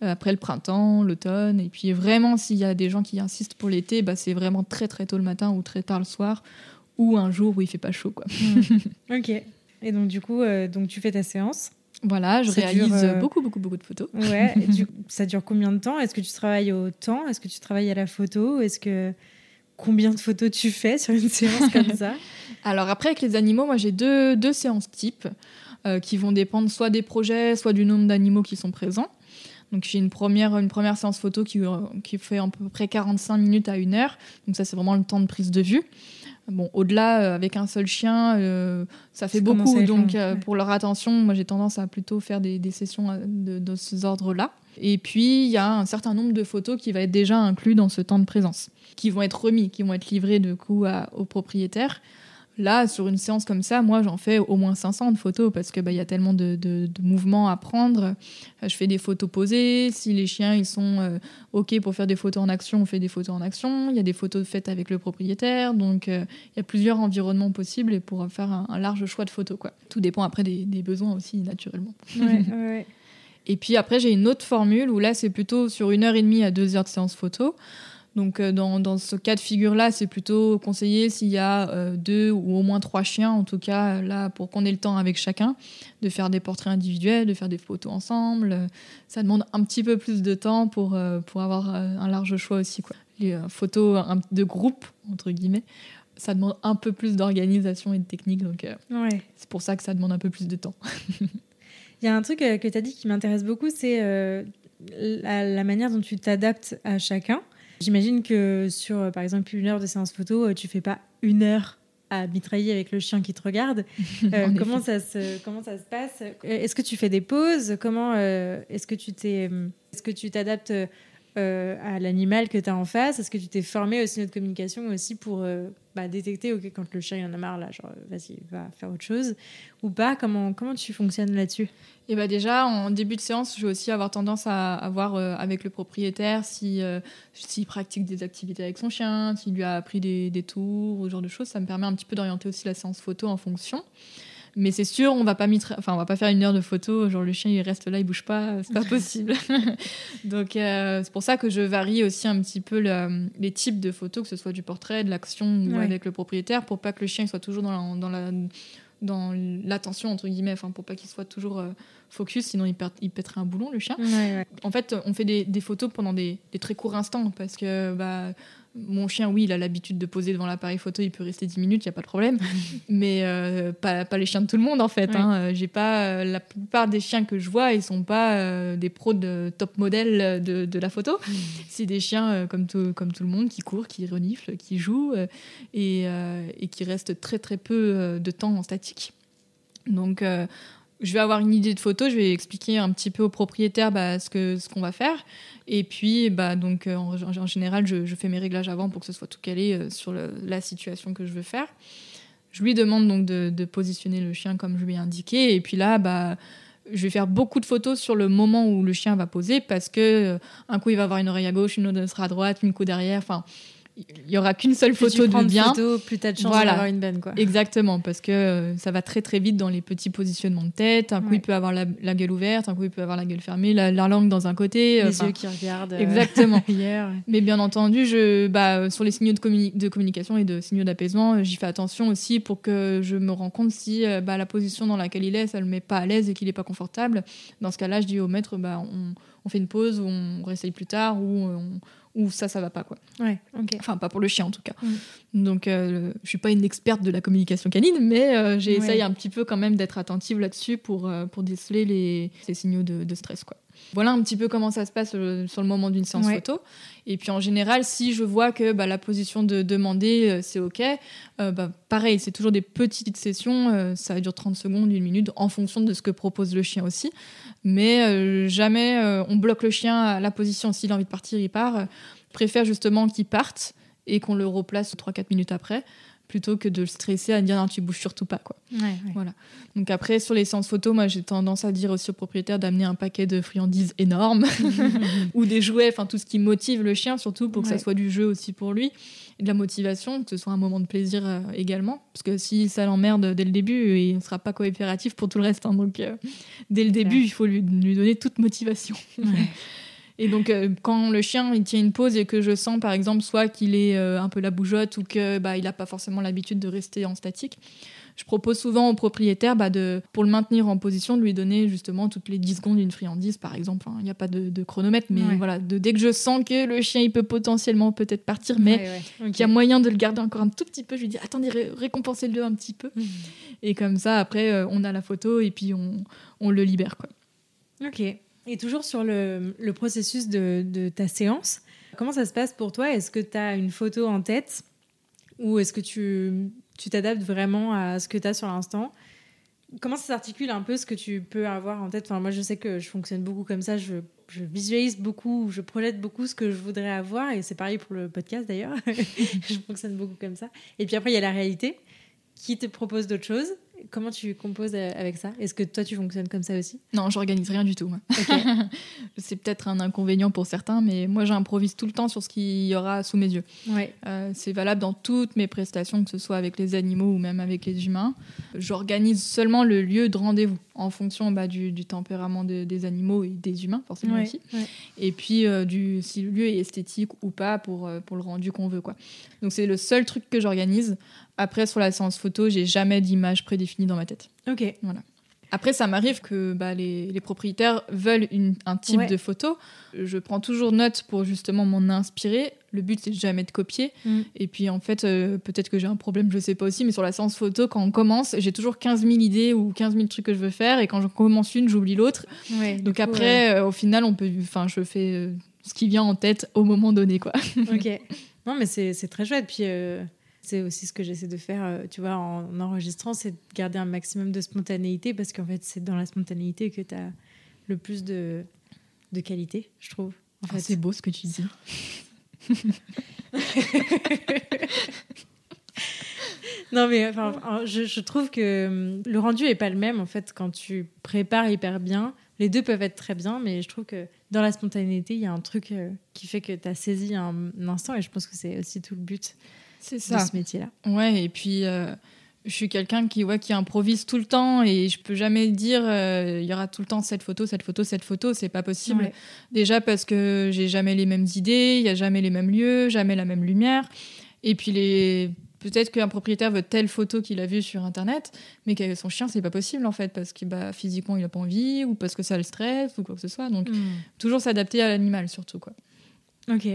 après le printemps l'automne et puis vraiment s'il y a des gens qui insistent pour l'été bah, c'est vraiment très très tôt le matin ou très tard le soir ou un jour où il fait pas chaud. Quoi. Ok. Et donc, du coup, euh, donc, tu fais ta séance voilà, je réalise euh, beaucoup, beaucoup, beaucoup de photos. Ouais, ça dure combien de temps? Est-ce que tu travailles au temps? Est-ce que tu travailles à la photo? Est-ce que combien de photos tu fais sur une séance comme ça? Alors après, avec les animaux, moi j'ai deux, deux séances types euh, qui vont dépendre soit des projets, soit du nombre d'animaux qui sont présents. Donc j'ai une première, une première séance photo qui, qui fait à peu près 45 minutes à une heure. Donc ça c'est vraiment le temps de prise de vue. Bon, au-delà, euh, avec un seul chien, euh, ça fait beaucoup. Donc, euh, pour leur attention, moi, j'ai tendance à plutôt faire des, sessions de, de ce ordre-là. Et puis, il y a un certain nombre de photos qui va être déjà inclus dans ce temps de présence, qui vont être remis, qui vont être livrés de coup au propriétaire. Là, sur une séance comme ça, moi, j'en fais au moins 500 de photos parce que bah, y a tellement de, mouvements à prendre. Euh, je fais des photos posées. Si les chiens ils sont euh, ok pour faire des photos en action, on fait des photos en action. Il y a des photos faites avec le propriétaire. Donc, euh, il y a plusieurs environnements possibles et pour faire un, large choix de photos. Quoi. Tout dépend après des, besoins aussi, naturellement. Ouais, ouais. Et puis après, j'ai une autre formule où là, c'est plutôt sur une heure et demie à deux heures de séance photo. Donc euh, dans, dans, ce cas de figure-là, c'est plutôt conseillé s'il y a euh, deux ou au moins trois chiens, en tout cas là pour qu'on ait le temps avec chacun, de faire des portraits individuels, de faire des photos ensemble. Ça demande un petit peu plus de temps pour, euh, pour avoir un large choix aussi. Quoi. Les photos de groupe, entre guillemets, ça demande un peu plus d'organisation et de technique. Donc ouais. c'est pour ça que ça demande un peu plus de temps. Il y a un truc que tu as dit qui m'intéresse beaucoup, c'est la, la, manière dont tu t'adaptes à chacun. J'imagine que sur, euh, par exemple, une heure de séance photo, euh, tu fais pas une heure à mitrailler avec le chien qui te regarde. Euh, comment, ça se, comment ça se passe? Est-ce que tu fais des pauses? Comment est-ce que tu t'es, est-ce que tu t'adaptes à l'animal que tu as en face? Est-ce que tu t'es formé aussi de communication aussi pour bah, détecter quand le chien il en a marre là, genre vas-y va faire autre chose ou pas Comment comment tu fonctionnes là-dessus? Et bah déjà, en début de séance, je vais aussi avoir tendance à, à voir euh, avec le propriétaire si euh, s'il pratique des activités avec son chien, s'il lui a appris des, des, tours, ce genre de choses. Ça me permet un petit peu d'orienter aussi la séance photo en fonction. Mais c'est sûr, on va pas enfin, on va pas faire une heure de photo, genre le chien il reste là, il bouge pas, c'est pas possible. Donc euh, c'est pour ça que je varie aussi un petit peu le, les types de photos, que ce soit du portrait, de l'action ou avec le propriétaire, pour pas que le chien soit toujours dans la, dans la dans l'attention entre guillemets, enfin pour pas qu'il soit toujours focus, sinon il, il pèterait un boulon, le chien. En fait, on fait des, des photos pendant des, des, très courts instants parce que bah, mon chien, oui, il a l'habitude de poser devant l'appareil photo, il peut rester 10 minutes, il n'y a pas de problème. Mais euh, pas, pas, les chiens de tout le monde, en fait. Hein. Euh, j'ai pas, euh, la plupart des chiens que je vois, ils sont pas des pros de top modèle de, de la photo. Mm. C'est des chiens comme, tout, comme tout le monde qui courent, qui reniflent, qui jouent et, et, qui restent très très peu de temps en statique. Donc, je vais avoir une idée de photo, je vais expliquer un petit peu au propriétaire bah, ce qu'on ce qu'on va faire. Et puis, bah, donc, euh, en, général, je, fais mes réglages avant pour que ce soit tout calé euh, sur la situation que je veux faire. Je lui demande donc de, positionner le chien comme je lui ai indiqué. Et puis là, bah, je vais faire beaucoup de photos sur le moment où le chien va poser parce que euh, un coup il va avoir une oreille à gauche, une autre sera à droite, une coup derrière. Enfin, il y aura qu'une seule photo de bien. Photo, plus t'as de chance d'avoir une benne, quoi. Exactement, parce que euh, ça va très très vite dans les petits positionnements de tête. Un coup, il peut avoir la, gueule ouverte, un coup, il peut avoir la gueule fermée, la, langue dans un côté. Les yeux qui regardent. Euh, exactement. hier. Mais bien entendu, je, bah, sur les signaux de, de communication et de signaux d'apaisement, j'y fais attention aussi pour que je me rends compte si euh, bah, la position dans laquelle il est, ça le met pas à l'aise et qu'il est pas confortable. Dans ce cas-là, je dis au maître, bah, on, on fait une pause, ou on réessaye plus tard, ou on ou ça, ça va pas, quoi. Ouais, Enfin, pas pour le chien, en tout cas. Mm. Donc, euh, je suis pas une experte de la communication canine, mais euh, j'essaye un petit peu quand même d'être attentive là-dessus pour, euh, pour déceler les, ces signaux de, de, stress, quoi. Voilà un petit peu comment ça se passe sur le moment d'une séance photo. Et puis en général, si je vois que bah, la position de demander, c'est OK, bah, pareil, c'est toujours des petites sessions, ça dure 30 secondes, une minute, en fonction de ce que propose le chien aussi. Mais jamais on bloque le chien à la position, s'il a envie de partir, il part préfère justement qu'il parte et qu'on le replace 3-4 minutes après plutôt que de le stresser à dire non tu bouges surtout pas quoi. Voilà. Donc après sur les séances photo, moi j'ai tendance à dire aussi au propriétaire d'amener un paquet de friandises énormes ou des jouets, enfin tout ce qui motive le chien surtout pour que ça soit du jeu aussi pour lui et de la motivation, que ce soit un moment de plaisir euh, également parce que si ça l'emmerde dès le début, il ne sera pas coopératif pour tout le reste. Hein. donc euh, dès le début, il faut lui, lui donner toute motivation. Et donc, euh, quand le chien il tient une pause et que je sens, par exemple, soit qu'il est euh, un peu la bougeotte ou que bah, il n'a pas forcément l'habitude de rester en statique, je propose souvent au propriétaire, bah, de, pour le maintenir en position, de lui donner justement toutes les 10 secondes une friandise, par exemple. Il n'y a pas de, chronomètre, mais voilà, de, dès que je sens que le chien il peut potentiellement peut-être partir, mais qu'il y a moyen de le garder encore un tout petit peu, je lui dis attendez, récompensez-le un petit peu. Mmh. Et comme ça, après, euh, on a la photo et puis on, on le libère. Quoi. Ok. Et toujours sur le, processus de, de, ta séance, comment ça se passe pour toi? Est-ce que tu as une photo en tête? Ou est-ce que tu t'adaptes vraiment à ce que tu as sur l'instant? Comment ça s'articule un peu ce que tu peux avoir en tête? Enfin, Moi, je sais que je fonctionne beaucoup comme ça. Je, je, visualise beaucoup, je projette beaucoup ce que je voudrais avoir. Et c'est pareil pour le podcast d'ailleurs. je fonctionne beaucoup comme ça. Et puis après, il y a la réalité qui te propose d'autres choses. Comment tu composes euh, avec ça? Est-ce que toi, tu fonctionnes comme ça aussi? Non, j'organise rien du tout. c'est peut-être un inconvénient pour certains, mais moi, j'improvise tout le temps sur ce qu'il y aura sous mes yeux. Ouais. Euh, c'est valable dans toutes mes prestations, que ce soit avec les animaux ou même avec les humains. J'organise seulement le lieu de rendez-vous en fonction bah, du, tempérament des animaux et des humains, forcément aussi. Et puis, euh, du, si le lieu est esthétique ou pas pour, pour le rendu qu'on veut. Quoi. Donc, c'est le seul truc que j'organise. Après, sur la séance photo, j'ai jamais d'image prédéfinie dans ma tête. Ok. Voilà. Après, ça m'arrive que bah, les, les, propriétaires veulent une, un type de photo. Je prends toujours note pour justement m'en inspirer. Le but, c'est jamais de copier. Mm. Et puis, en fait, euh, peut-être que j'ai un problème, je sais pas aussi, mais sur la séance photo, quand on commence, j'ai toujours 15 000 idées ou 15 000 trucs que je veux faire. Et quand je commence une, j'oublie l'autre. Donc après, euh, au final, on peut, enfin, je fais euh, ce qui vient en tête au moment donné. Quoi. ok. Non, mais c'est très chouette. Puis c'est aussi ce que j'essaie de faire, euh, tu vois, en enregistrant, c'est de garder un maximum de spontanéité parce qu'en fait, c'est dans la spontanéité que tu as le plus de, de qualité, je trouve. En ah, c'est beau ce que tu dis. non, mais enfin, je, je, trouve que hum, le rendu est pas le même en fait quand tu prépares hyper bien. Les deux peuvent être très bien, mais je trouve que dans la spontanéité, il y a un truc euh, qui fait que tu as saisi un, un instant et je pense que c'est aussi tout le but c'est ça. de ce métier-là. Ouais, et puis euh, je suis quelqu'un qui, ouais, qui improvise tout le temps et je peux jamais dire euh, il y aura tout le temps cette photo, cette photo, cette photo, c'est pas possible. Déjà parce que j'ai jamais les mêmes idées, il y a jamais les mêmes lieux, jamais la même lumière. Et puis les peut-être qu'un propriétaire veut telle photo qu'il a vue sur internet, mais qu'avec son chien c'est pas possible en fait parce que bah, physiquement il a pas envie ou parce que ça le stresse ou quoi que ce soit. Donc hmm. toujours s'adapter à l'animal surtout quoi. Ok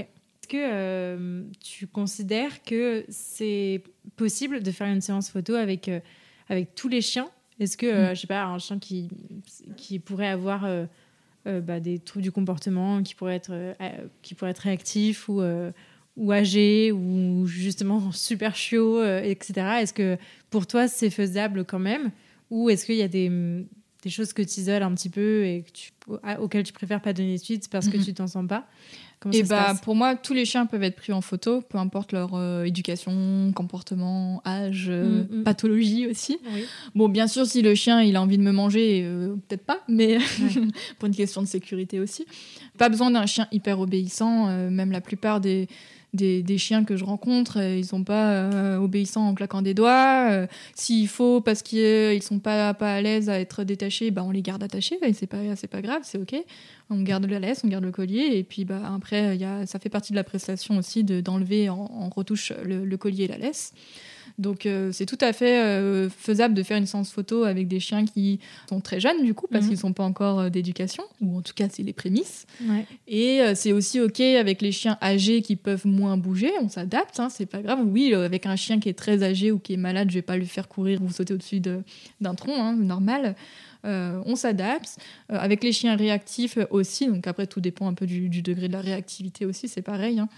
que euh, tu considères que c'est possible de faire une séance photo avec, euh, avec tous les chiens? Est-ce que, euh, mm. je sais pas, un chien qui, qui pourrait avoir bah, des troubles du comportement, qui pourrait être, qui pourrait être réactif ou, ou âgé ou justement super chiot, etc. Est-ce que pour toi c'est faisable quand même? Ou est-ce qu'il y a des, des choses que tu isoles un petit peu et que tu, auxquelles tu préfères pas donner suite parce que mm-hmm. tu t'en sens pas et bah, pour moi, tous les chiens peuvent être pris en photo, peu importe leur euh, éducation, comportement, âge, euh, mm, mm. pathologie aussi. Bon, bien sûr, si le chien il a envie de me manger, euh, peut-être pas, mais pour une question de sécurité aussi. Pas besoin d'un chien hyper obéissant, même la plupart des des, chiens que je rencontre, euh, ils sont pas euh, obéissants en claquant des doigts. Euh, s'il faut, parce qu'ils sont pas, pas à l'aise à être détachés, bah, on les garde attachés, et c'est pas, grave, c'est ok. On garde la laisse, on garde le collier, et puis bah, après, y a, ça fait partie de la prestation aussi d'enlever en, retouche le, le collier et la laisse. Donc euh, c'est tout à fait euh, faisable de faire une séance photo avec des chiens qui sont très jeunes du coup parce mhm. qu'ils sont pas encore euh, d'éducation ou en tout cas c'est les prémices. Et c'est aussi ok avec les chiens âgés qui peuvent moins bouger, on s'adapte, hein, c'est pas grave. Oui, avec un chien qui est très âgé ou qui est malade, je vais pas lui faire courir ou sauter au-dessus d'un tronc, hein, normal. on s'adapte. avec les chiens réactifs aussi, donc après tout dépend un peu du, degré de la réactivité aussi, c'est pareil. Hein.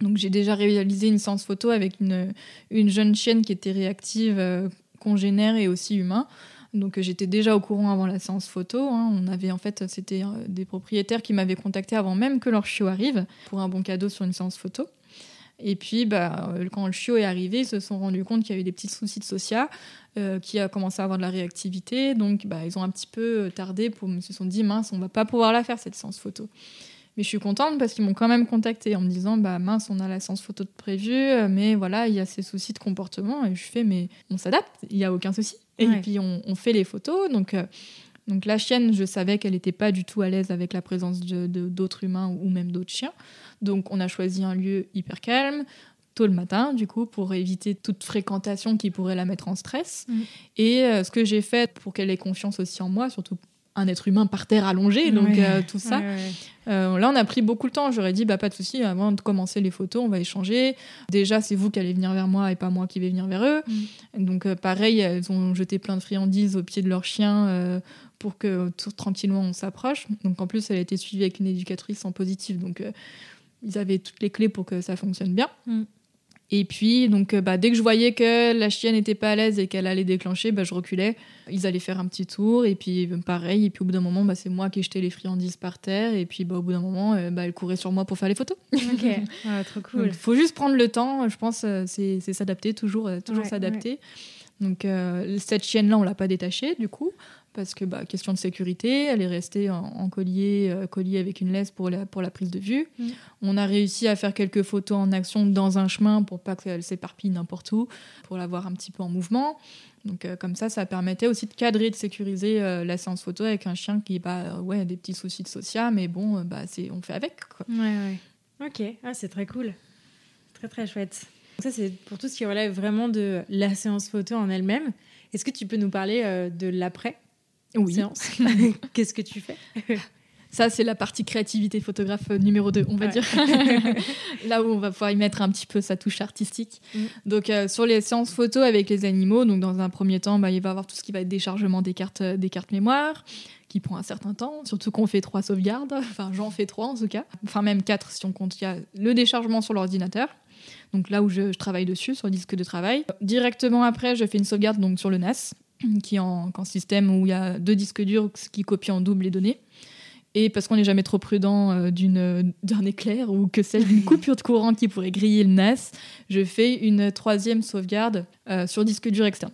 Donc j'ai déjà réalisé une séance photo avec une, une jeune chienne qui était réactive, euh, congénère et aussi humain. Donc euh, j'étais déjà au courant avant la séance photo. Hein. On avait en fait, c'était euh, des propriétaires qui m'avaient contacté avant même que leur chiot arrive pour un bon cadeau sur une séance photo. Et puis, bah, quand le chiot est arrivé, ils se sont rendus compte qu'il y avait des petits soucis de social, qui a commencé à avoir de la réactivité. Donc, bah, ils ont un petit peu tardé pour, ils se sont dit, mince, on va pas pouvoir la faire cette séance photo. Mais je suis contente parce qu'ils m'ont quand même contacté en me disant bah mince, on a la séance photo de prévue, euh, mais voilà, il y a ces soucis de comportement. Et je fais mais on s'adapte, il n'y a aucun souci. Et puis on, fait les photos. Donc, euh, donc la chienne, je savais qu'elle n'était pas du tout à l'aise avec la présence de, d'autres humains ou même d'autres chiens. Donc on a choisi un lieu hyper calme tôt le matin, du coup, pour éviter toute fréquentation qui pourrait la mettre en stress. Mm. Et euh, ce que j'ai fait pour qu'elle ait confiance aussi en moi, surtout un être humain par terre allongé, donc euh, tout ça. Euh, là, on a pris beaucoup de temps. J'aurais dit, bah, pas de souci, avant de commencer les photos, on va échanger. Déjà, c'est vous qui allez venir vers moi et pas moi qui vais venir vers eux. Mm. Donc, euh, pareil, elles ont jeté plein de friandises au pied de leur chien pour que tout tranquillement on s'approche. Donc, en plus, elle a été suivie avec une éducatrice en positif. Donc, ils avaient toutes les clés pour que ça fonctionne bien. Mm. Et puis, donc, euh, bah, dès que je voyais que la chienne n'était pas à l'aise et qu'elle allait déclencher, bah, je reculais. Ils allaient faire un petit tour, et puis euh, pareil. Et puis, au bout d'un moment, bah, c'est moi qui jetais les friandises par terre. Et puis, bah, au bout d'un moment, euh, bah, elle courait sur moi pour faire les photos. Ok, Ah, trop cool. Il faut juste prendre le temps, je pense, c'est s'adapter, toujours, euh, toujours Ouais, s'adapter. Donc, euh, cette chienne-là, on l'a pas détachée, du coup, parce que, bah, question de sécurité, elle est restée en, en collier, euh, collier avec une laisse pour la, pour la prise de vue. Mm. On a réussi à faire quelques photos en action dans un chemin pour pas qu'elle s'éparpille n'importe où, pour la voir un petit peu en mouvement. Donc, euh, comme ça, ça permettait aussi de cadrer, de sécuriser euh, la séance photo avec un chien qui bah, ouais, a des petits soucis de social, mais bon, bah, c'est, on fait avec. Quoi. Ouais, ouais. Ok, ah, c'est très cool. Très, très chouette. Ça, c'est pour tout ce qui relève vraiment de la séance photo en elle-même. Est-ce que tu peux nous parler de l'après? Séance Qu'est-ce que tu fais? Ça, c'est la partie créativité photographe euh, numéro 2, on va Ouais. dire. Là où on va pouvoir y mettre un petit peu sa touche artistique. Mm. Donc, euh, sur les séances photo avec les animaux, donc dans un premier temps, bah, il va y avoir tout ce qui va être déchargement des cartes, euh, des cartes mémoire, qui prend un certain temps, surtout qu'on fait trois sauvegardes. Enfin, j'en fais trois en tout cas. Enfin, même quatre si on compte. Il y a le déchargement sur l'ordinateur. Donc là où je, je travaille dessus, sur le disque de travail. Directement après, je fais une sauvegarde donc, sur le NAS, qui est en, en système où il y a deux disques durs qui copient en double les données. Et parce qu'on n'est jamais trop prudent euh, d'une- d'un éclair ou que celle d'une coupure de courant qui pourrait griller le NAS, je fais une troisième sauvegarde euh, sur disque dur externe.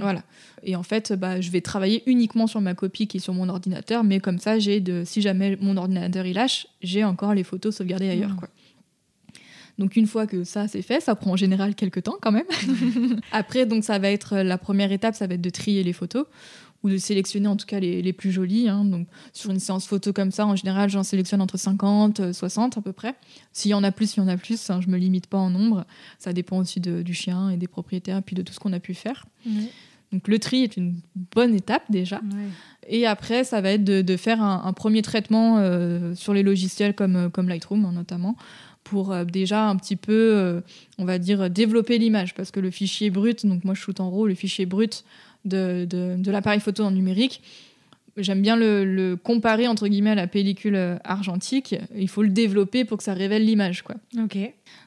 Voilà. Et en fait, bah, je vais travailler uniquement sur ma copie qui est sur mon ordinateur, mais comme ça, j'ai de, si jamais mon ordinateur il lâche, j'ai encore les photos sauvegardées ailleurs. Mhm. Quoi. Donc une fois que ça c'est fait, ça prend en général quelques temps quand même. Après, donc ça va être la première étape, ça va être de trier les photos ou de sélectionner en tout cas les, les plus jolies. hein. Donc sur une séance photo comme ça, en général, j'en sélectionne entre 50, euh, 60 à peu près. S'il y en a plus, il y en a plus. hein. Je me limite pas en nombre. Ça dépend aussi de- du chien et des propriétaires, puis de tout ce qu'on a pu faire. Donc le tri est une bonne étape déjà. Ouais. Et après, ça va être de, de faire un, un premier traitement euh, sur les logiciels comme, euh, comme Lightroom hein, notamment, pour euh, déjà un petit peu, euh, on va dire, développer l'image. Parce que le fichier brut, donc moi je shoot en RAW, le fichier brut de, de, de l'appareil photo en numérique, j'aime bien le, le comparer entre guillemets à la pellicule euh, argentique. Il faut le développer pour que ça révèle l'image. quoi. Ok.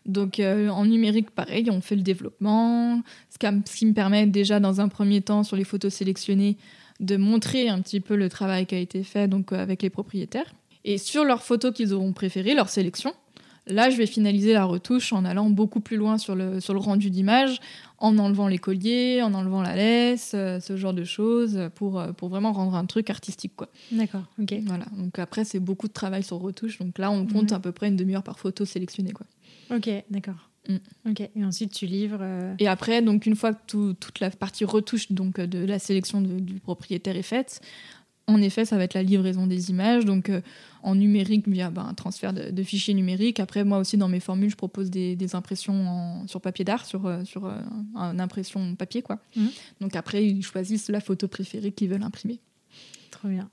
Donc euh, en numérique, pareil, on fait le développement, ce qui, ce qui me permet déjà dans un premier temps sur les photos sélectionnées de montrer un petit peu le travail qui a été fait donc euh, avec les propriétaires. Et sur leurs photos qu'ils auront préférées, leur sélection, là je vais finaliser la retouche en allant beaucoup plus loin sur le, sur le rendu d'image, en enlevant les colliers, en enlevant la laisse, euh, ce genre de choses, pour, euh, pour vraiment rendre un truc artistique. quoi. D'accord. Ok. Voilà. Donc après c'est beaucoup de travail sur retouche, donc là on compte Ouais. à peu près une demi-heure par photo sélectionnée. quoi. Ok. D'accord. Mm. Ok. Et ensuite, tu livres. euh, Et après, donc une fois que tout- toute la partie retouche donc de la sélection de- du propriétaire est faite, en effet, ça va être la livraison des images, donc euh, en numérique via ben, un transfert de, de fichiers numériques. Après, moi aussi dans mes formules, je propose des, des impressions en- sur papier d'art, sur, euh, sur euh, une impression papier, quoi. Mhm. Donc après, ils choisissent la photo préférée qu'ils veulent imprimer. Trop bien.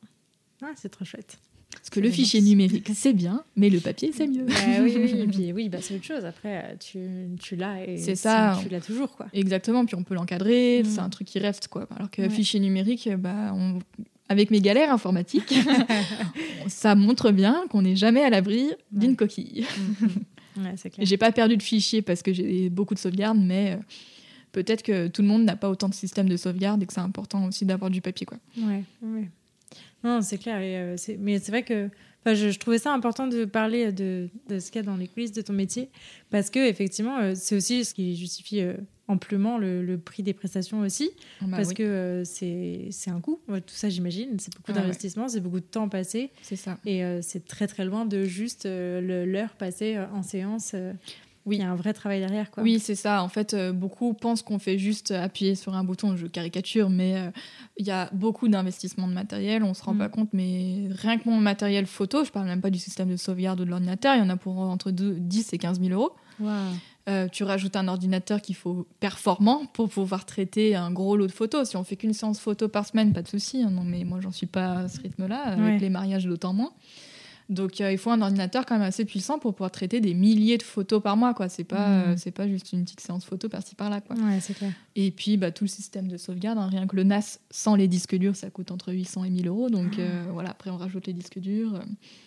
Ah, c'est trop chouette. Parce que le fichier numérique, c'est bien, mais le papier, c'est mieux. Bah oui, oui. Et puis, oui, bah, c'est autre chose. Après, euh, tu, tu l'as et C'est ça. Tu l'as toujours, quoi. Exactement, puis on peut l'encadrer, Mm. c'est un truc qui reste quoi. Alors que Ouais. fichier numérique, bah, on- avec mes galères informatiques, ça montre bien qu'on n'est jamais à l'abri d'une Ouais. coquille. ouais, clair. J'ai pas perdu de fichier parce que j'ai beaucoup de sauvegardes, mais euh, peut-être que tout le monde n'a pas autant de systèmes de sauvegarde et que c'est important aussi d'avoir du papier quoi. Ouais, ouais. Non, c'est clair. et, euh, mais c'est vrai que enfin, je, je trouvais ça important de parler de, de ce qu'il y a dans les coulisses de ton métier parce que effectivement, euh, c'est aussi ce qui justifie euh, amplement le, le prix des prestations aussi Bah parce oui, que euh, c'est un coût. Ouais, tout ça, j'imagine. C'est beaucoup ouais. d'investissement, c'est beaucoup de temps passé c'est ça. et euh, c'est très très loin de juste euh, l'heure passée euh, en séance. Oui. Il y a un vrai travail derrière, quoi. Oui, c'est ça. En fait, beaucoup pensent qu'on fait juste appuyer sur un bouton. Je caricature, mais il y a beaucoup d'investissements de matériel. On se rend Mm. pas compte, mais rien que mon matériel photo, je parle même pas du système de sauvegarde ou de l'ordinateur, il y en a pour entre deux- 10 et 15 000 euros. Euh, tu rajoutes un ordinateur qu'il faut performant pour pouvoir traiter un gros lot de photos. Si on fait qu'une séance photo par semaine, pas de souci. hein. non, mais moi, j'en suis pas à ce rythme-là. Avec Ouais. les mariages, d'autant moins. Donc il faut un ordinateur quand même assez puissant pour pouvoir traiter des milliers de photos par mois. quoi. C'est pas, c'est pas juste une petite séance photo par-ci par-là. Quoi. Ouais, c'est clair. Et puis bah, tout le système de sauvegarde, hein. rien que le NAS sans les disques durs, ça coûte entre 800 et 1000 euros. Donc voilà, après on rajoute les disques durs.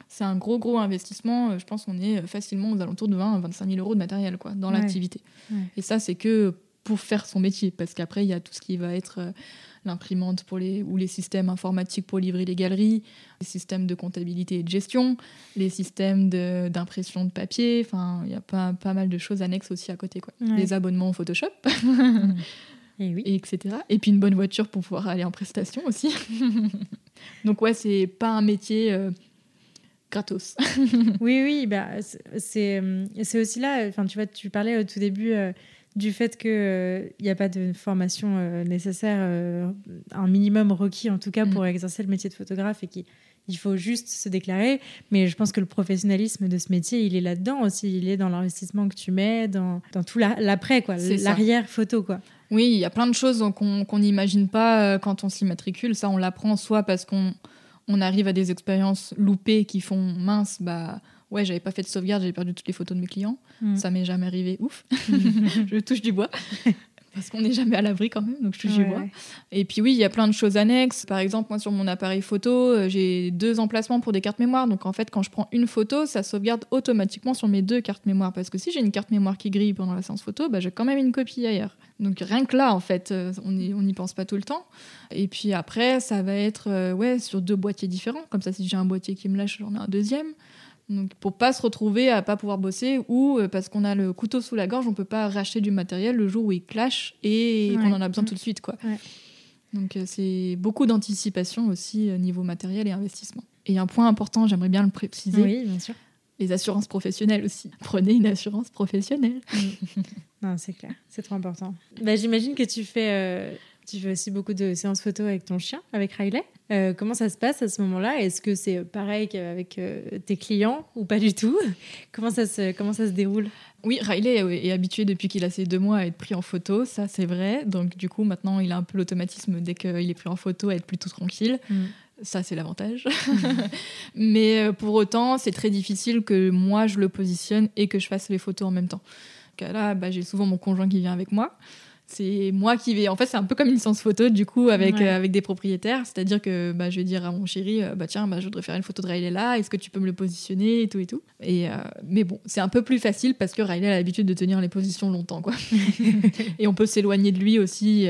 C'est un gros gros investissement. Je pense qu'on est facilement aux alentours de 20 à 25 000 euros de matériel quoi, dans l'activité. Et ça c'est que pour faire son métier, parce qu'après il y a tout ce qui va être l'imprimante pour les, ou les systèmes informatiques pour livrer les galeries, les systèmes de comptabilité et de gestion, les systèmes d'impression de, papier. Enfin, il y a pas, pas mal de choses annexes aussi à côté. Quoi. Les abonnements au Photoshop. Et, oui. etc. Et puis une bonne voiture pour pouvoir aller en prestation aussi. Donc ouais, c'est pas un métier euh, gratos. oui, oui, bah, c'est aussi là, enfin, tu vois, tu parlais au tout début euh, du fait qu'il n'y euh, a pas de formation euh, nécessaire, euh, un minimum requis en tout cas pour mm. exercer le métier de photographe et qu'il faut juste se déclarer. Mais je pense que le professionnalisme de ce métier, il est là-dedans aussi. Il est dans l'investissement que tu mets, dans, dans tout l'après, quoi, l'arrière photo. Quoi. Oui, il y a plein de choses qu'on n'imagine pas quand on s'y matricule. Ça, on l'apprend soit parce qu'on on arrive à des expériences loupées qui font mince, bah ouais, j'avais pas fait de sauvegarde, j'avais perdu toutes les photos de mes clients. Mm. Ça m'est jamais arrivé, ouf. je touche du bois. Parce qu'on n'est jamais à l'abri quand même, donc je touche du bois. Et puis oui, il y a plein de choses annexes. Par exemple, moi sur mon appareil photo, euh, j'ai deux emplacements pour des cartes mémoire. Donc en fait, quand je prends une photo, ça sauvegarde automatiquement sur mes deux cartes mémoire. Parce que si j'ai une carte mémoire qui grille pendant la séance photo, bah, j'ai quand même une copie ailleurs. Donc rien que là, en fait, euh, on n'y pense pas tout le temps. Et puis après, ça va être euh, ouais, sur deux boîtiers différents. Comme ça, si j'ai un boîtier qui me lâche, j'en ai un deuxième. Donc pour pas se retrouver à pas pouvoir bosser ou euh, parce qu'on a le couteau sous la gorge, on peut pas racheter du matériel le jour où il clash et qu'on en a besoin tout de suite quoi. Donc euh, c'est beaucoup d'anticipation aussi euh, niveau matériel et investissement. Et un point important, j'aimerais bien le préciser. Oui, bien sûr. Les assurances professionnelles aussi. Prenez une assurance professionnelle. non, c'est clair, c'est trop important. Bah, J'imagine que tu fais tu fais aussi beaucoup de séances photo avec ton chien, avec Riley? Euh, comment ça se passe à ce moment-là? Est-ce que c'est pareil qu'avec euh, tes clients ou pas du tout? Comment ça, se, comment ça se déroule? Oui, Riley est, habitué depuis qu'il a ses deux mois à être pris en photo, ça c'est vrai. Donc du coup, maintenant, il a un peu l'automatisme dès qu'il est pris en photo à être plutôt tranquille. Mm. Ça, c'est l'avantage. Mais euh, pour autant, c'est très difficile que moi, je le positionne et que je fasse les photos en même temps. Là, bah, j'ai souvent mon conjoint qui vient avec moi c'est moi qui vais. En fait, c'est un peu comme une licence photo, du coup, avec, euh, avec des propriétaires. C'est-à-dire que bah, je vais dire à mon chéri euh, bah, Tiens, bah, je voudrais faire une photo de Riley là, est-ce que tu peux me le positionner et tout et tout. Et, euh, mais bon, c'est un peu plus facile parce que Riley a l'habitude de tenir les positions longtemps, quoi. et on peut s'éloigner de lui aussi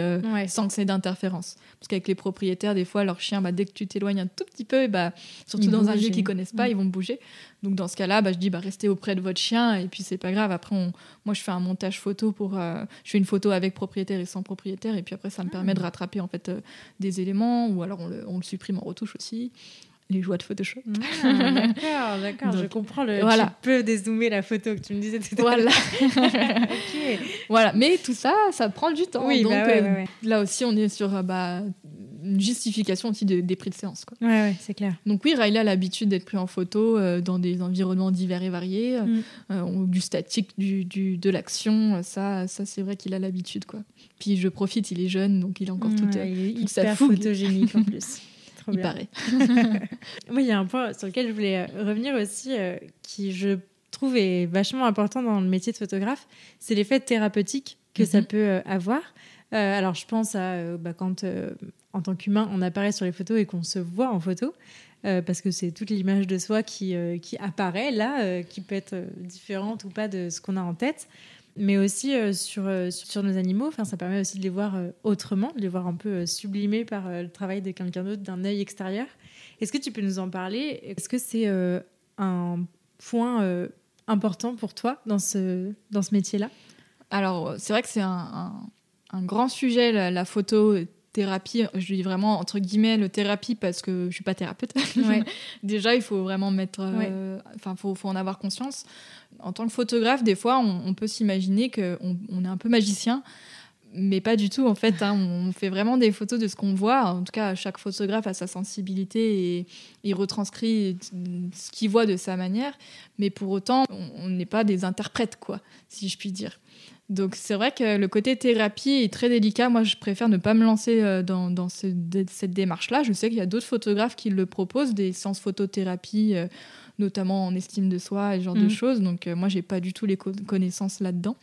sans que c'est d'interférence. Parce qu'avec les propriétaires, des fois, leur chien, bah, dès que tu t'éloignes un tout petit peu, bah, surtout dans un lieu qu'ils connaissent pas, ils vont bouger. Donc dans ce cas-là, bah, je dis bah, restez auprès de votre chien et puis c'est pas grave. Après, moi je fais un montage photo pour, euh, je fais une photo avec propriétaire et sans propriétaire et puis après ça me permet de ah. rattraper en fait euh, des éléments ou alors on le, on le, supprime en retouche aussi. Les joies de Photoshop. Ah, d'accord, d'accord, je comprends. Le, voilà. Tu peux dézoomer la photo que tu me disais tout à. Voilà. Voilà, mais tout ça, ça prend du temps. Oui, Donc bah euh, là aussi, on est sur bah, une justification aussi des prix de séance. Quoi. Ouais, ouais c'est clair. Donc oui, Riley a l'habitude d'être pris en photo euh, dans des environnements divers et variés, mm. euh, du statique, du, du de l'action. Ça, ça c'est vrai qu'il a l'habitude. quoi. Puis je profite, il est jeune, donc il a encore toute, il est sa photogénique en plus. Trop il paraît. oui, il y a un point sur lequel je voulais revenir aussi, euh, qui je trouve est vachement important dans le métier de photographe, c'est l'effet thérapeutique que ça mhm. peut avoir. alors, je pense à bah, quand en tant qu'humain, on apparaît sur les photos et qu'on se voit en photo, euh, parce que c'est toute l'image de soi qui, euh, qui apparaît là, euh, qui peut être différente ou pas de ce qu'on a en tête, mais aussi sur, sur nos animaux. Enfin, ça permet aussi de les voir autrement, de les voir un peu sublimés par le travail de quelqu'un d'autre, d'un œil extérieur. Est-ce que tu peux nous en parler? Est-ce que c'est un point important pour toi dans ce, dans ce métier-là? Alors, c'est vrai que c'est un, un, grand sujet, la, la photo thérapie, je dis vraiment entre guillemets le thérapie parce que je suis pas thérapeute. Déjà, il faut vraiment mettre, euh, enfin, faut, faut, en avoir conscience. En tant que photographe, des fois, on, peut s'imaginer qu'on on est un peu magicien, mais pas du tout en fait. Hein. On fait vraiment des photos de ce qu'on voit. En tout cas, chaque photographe a sa sensibilité et il retranscrit ce qu'il voit de sa manière. Mais pour autant, on n'est pas des interprètes, quoi, si je puis dire. Donc c'est vrai que le côté thérapie est très délicat. Moi, je préfère ne pas me lancer euh, dans, cette démarche-là. Je sais qu'il y a d'autres photographes qui le proposent, des séances photothérapie euh, notamment en estime de soi et ce genre de Mhm. choses. Donc euh, moi, j'ai pas du tout les co- connaissances là-dedans.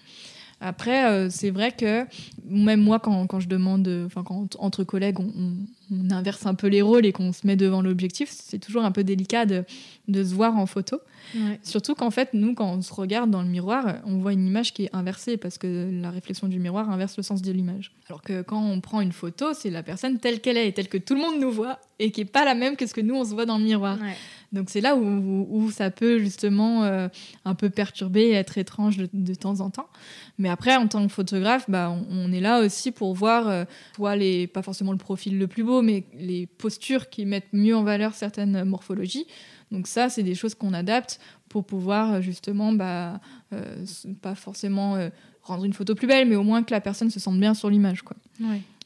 Après, euh, c'est vrai que même moi, quand, quand je demande, euh, enfin, quand entre collègues, on, on- on inverse un peu les rôles et qu'on se met devant l'objectif, c'est toujours un peu délicat de, de se voir en photo. Ouais. Surtout qu'en fait, nous, quand on se regarde dans le miroir, on voit une image qui est inversée parce que la réflexion du miroir inverse le sens de l'image. Alors que quand on prend une photo, c'est la personne telle qu'elle est telle que tout le monde nous voit et qui est pas la même que ce que nous on se voit dans le miroir. Ouais. Donc c'est là où, ça peut justement euh, un peu perturber et être étrange de, temps en temps. Mais après, en tant que photographe, bah, on, est là aussi pour voir, euh, soit les, pas forcément le profil le plus beau, mais les postures qui mettent mieux en valeur certaines morphologies. Donc ça, c'est des choses qu'on adapte pour pouvoir euh, justement, bah, euh, pas forcément euh, rendre une photo plus belle, mais au moins que la personne se sente bien sur l'image. quoi.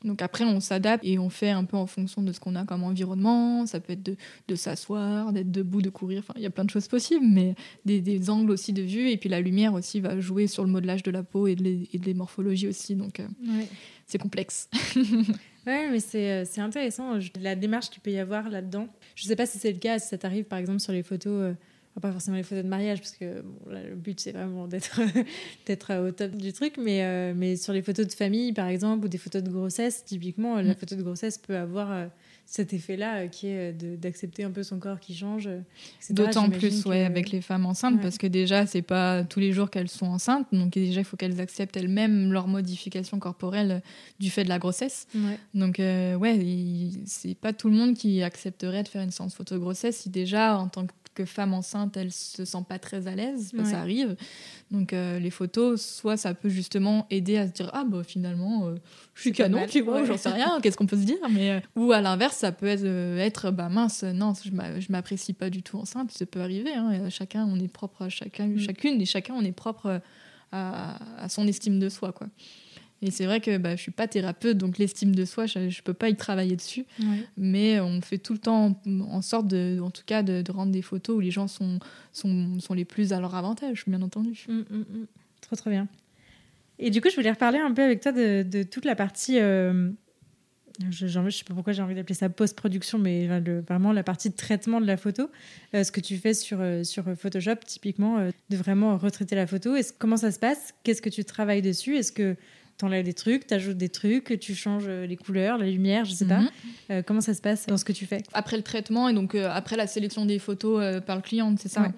Donc après, on s'adapte et on fait un peu en fonction de ce qu'on a comme environnement. Ça peut être de, de s'asseoir, d'être debout, de courir. Enfin, il y a plein de choses possibles, mais des, des angles aussi de vue. Et puis la lumière aussi va jouer sur le modelage de la peau et de les, et de les morphologies aussi. Donc euh, Ouais. c'est complexe. Ouais, mais c'est euh, c'est intéressant, la démarche qu'il peut y avoir là-dedans. Je sais pas si c'est le cas, si ça t'arrive par exemple sur les photos, euh, pas forcément les photos de mariage, parce que bon, là, le but c'est vraiment d'être d'être au top du truc, mais, euh, mais sur les photos de famille par exemple, ou des photos de grossesse, typiquement, la Mm. photo de grossesse peut avoir euh, cet effet-là euh, qui est d'accepter un peu son corps qui change. D'autant plus que- ouais, avec les femmes enceintes, Ouais. parce que déjà, c'est pas tous les jours qu'elles sont enceintes. Donc déjà, il faut qu'elles acceptent elles-mêmes leurs modifications corporelles du fait de la grossesse. Ouais. Donc, ouais, c'est pas tout le monde qui accepterait de faire une séance photo grossesse si déjà, en tant que femme enceinte, elle se sent pas très à l'aise. Ouais. Ça arrive. Donc, euh, les photos, soit ça peut justement aider à se dire Ah, bah finalement, euh, je suis canon, mal. tu vois, Ouais. j'en sais rien, qu'est-ce qu'on peut se dire mais, euh, Ou à l'inverse, ça peut être, être, Bah mince, non, je m'a- je m'apprécie pas du tout enceinte. Ça peut arriver. hein, chacun, on est propre à chacun, Mm. chacune, et chacun, on est propre à, à son estime de soi, quoi. Et c'est vrai que bah, je suis pas thérapeute, donc l'estime de soi, je, je peux pas y travailler dessus. Ouais. Mais on fait tout le temps en, sorte, de, en tout cas, de, de rendre des photos où les gens sont, sont, sont les plus à leur avantage, bien entendu. Mm, mm, mm. Trop, trop bien. Et du coup, je voulais reparler un peu avec toi de, de toute la partie. euh, je, j'en- je sais pas pourquoi j'ai envie d'appeler ça post-production, mais le- vraiment la partie de traitement de la photo. Euh, ce que tu fais sur, euh, sur Photoshop, typiquement, euh, de vraiment retraiter la photo. Est-ce, comment ça se passe? Qu'est-ce que tu travailles dessus? Est-ce que tu enlèves des trucs, tu ajoutes des trucs, tu changes euh, les couleurs, la lumière, je sais pas Mhm. Euh, Comment ça se passe dans ce que tu fais Après le traitement et donc euh, après la sélection des photos euh, par le client, c'est ça. Ouais.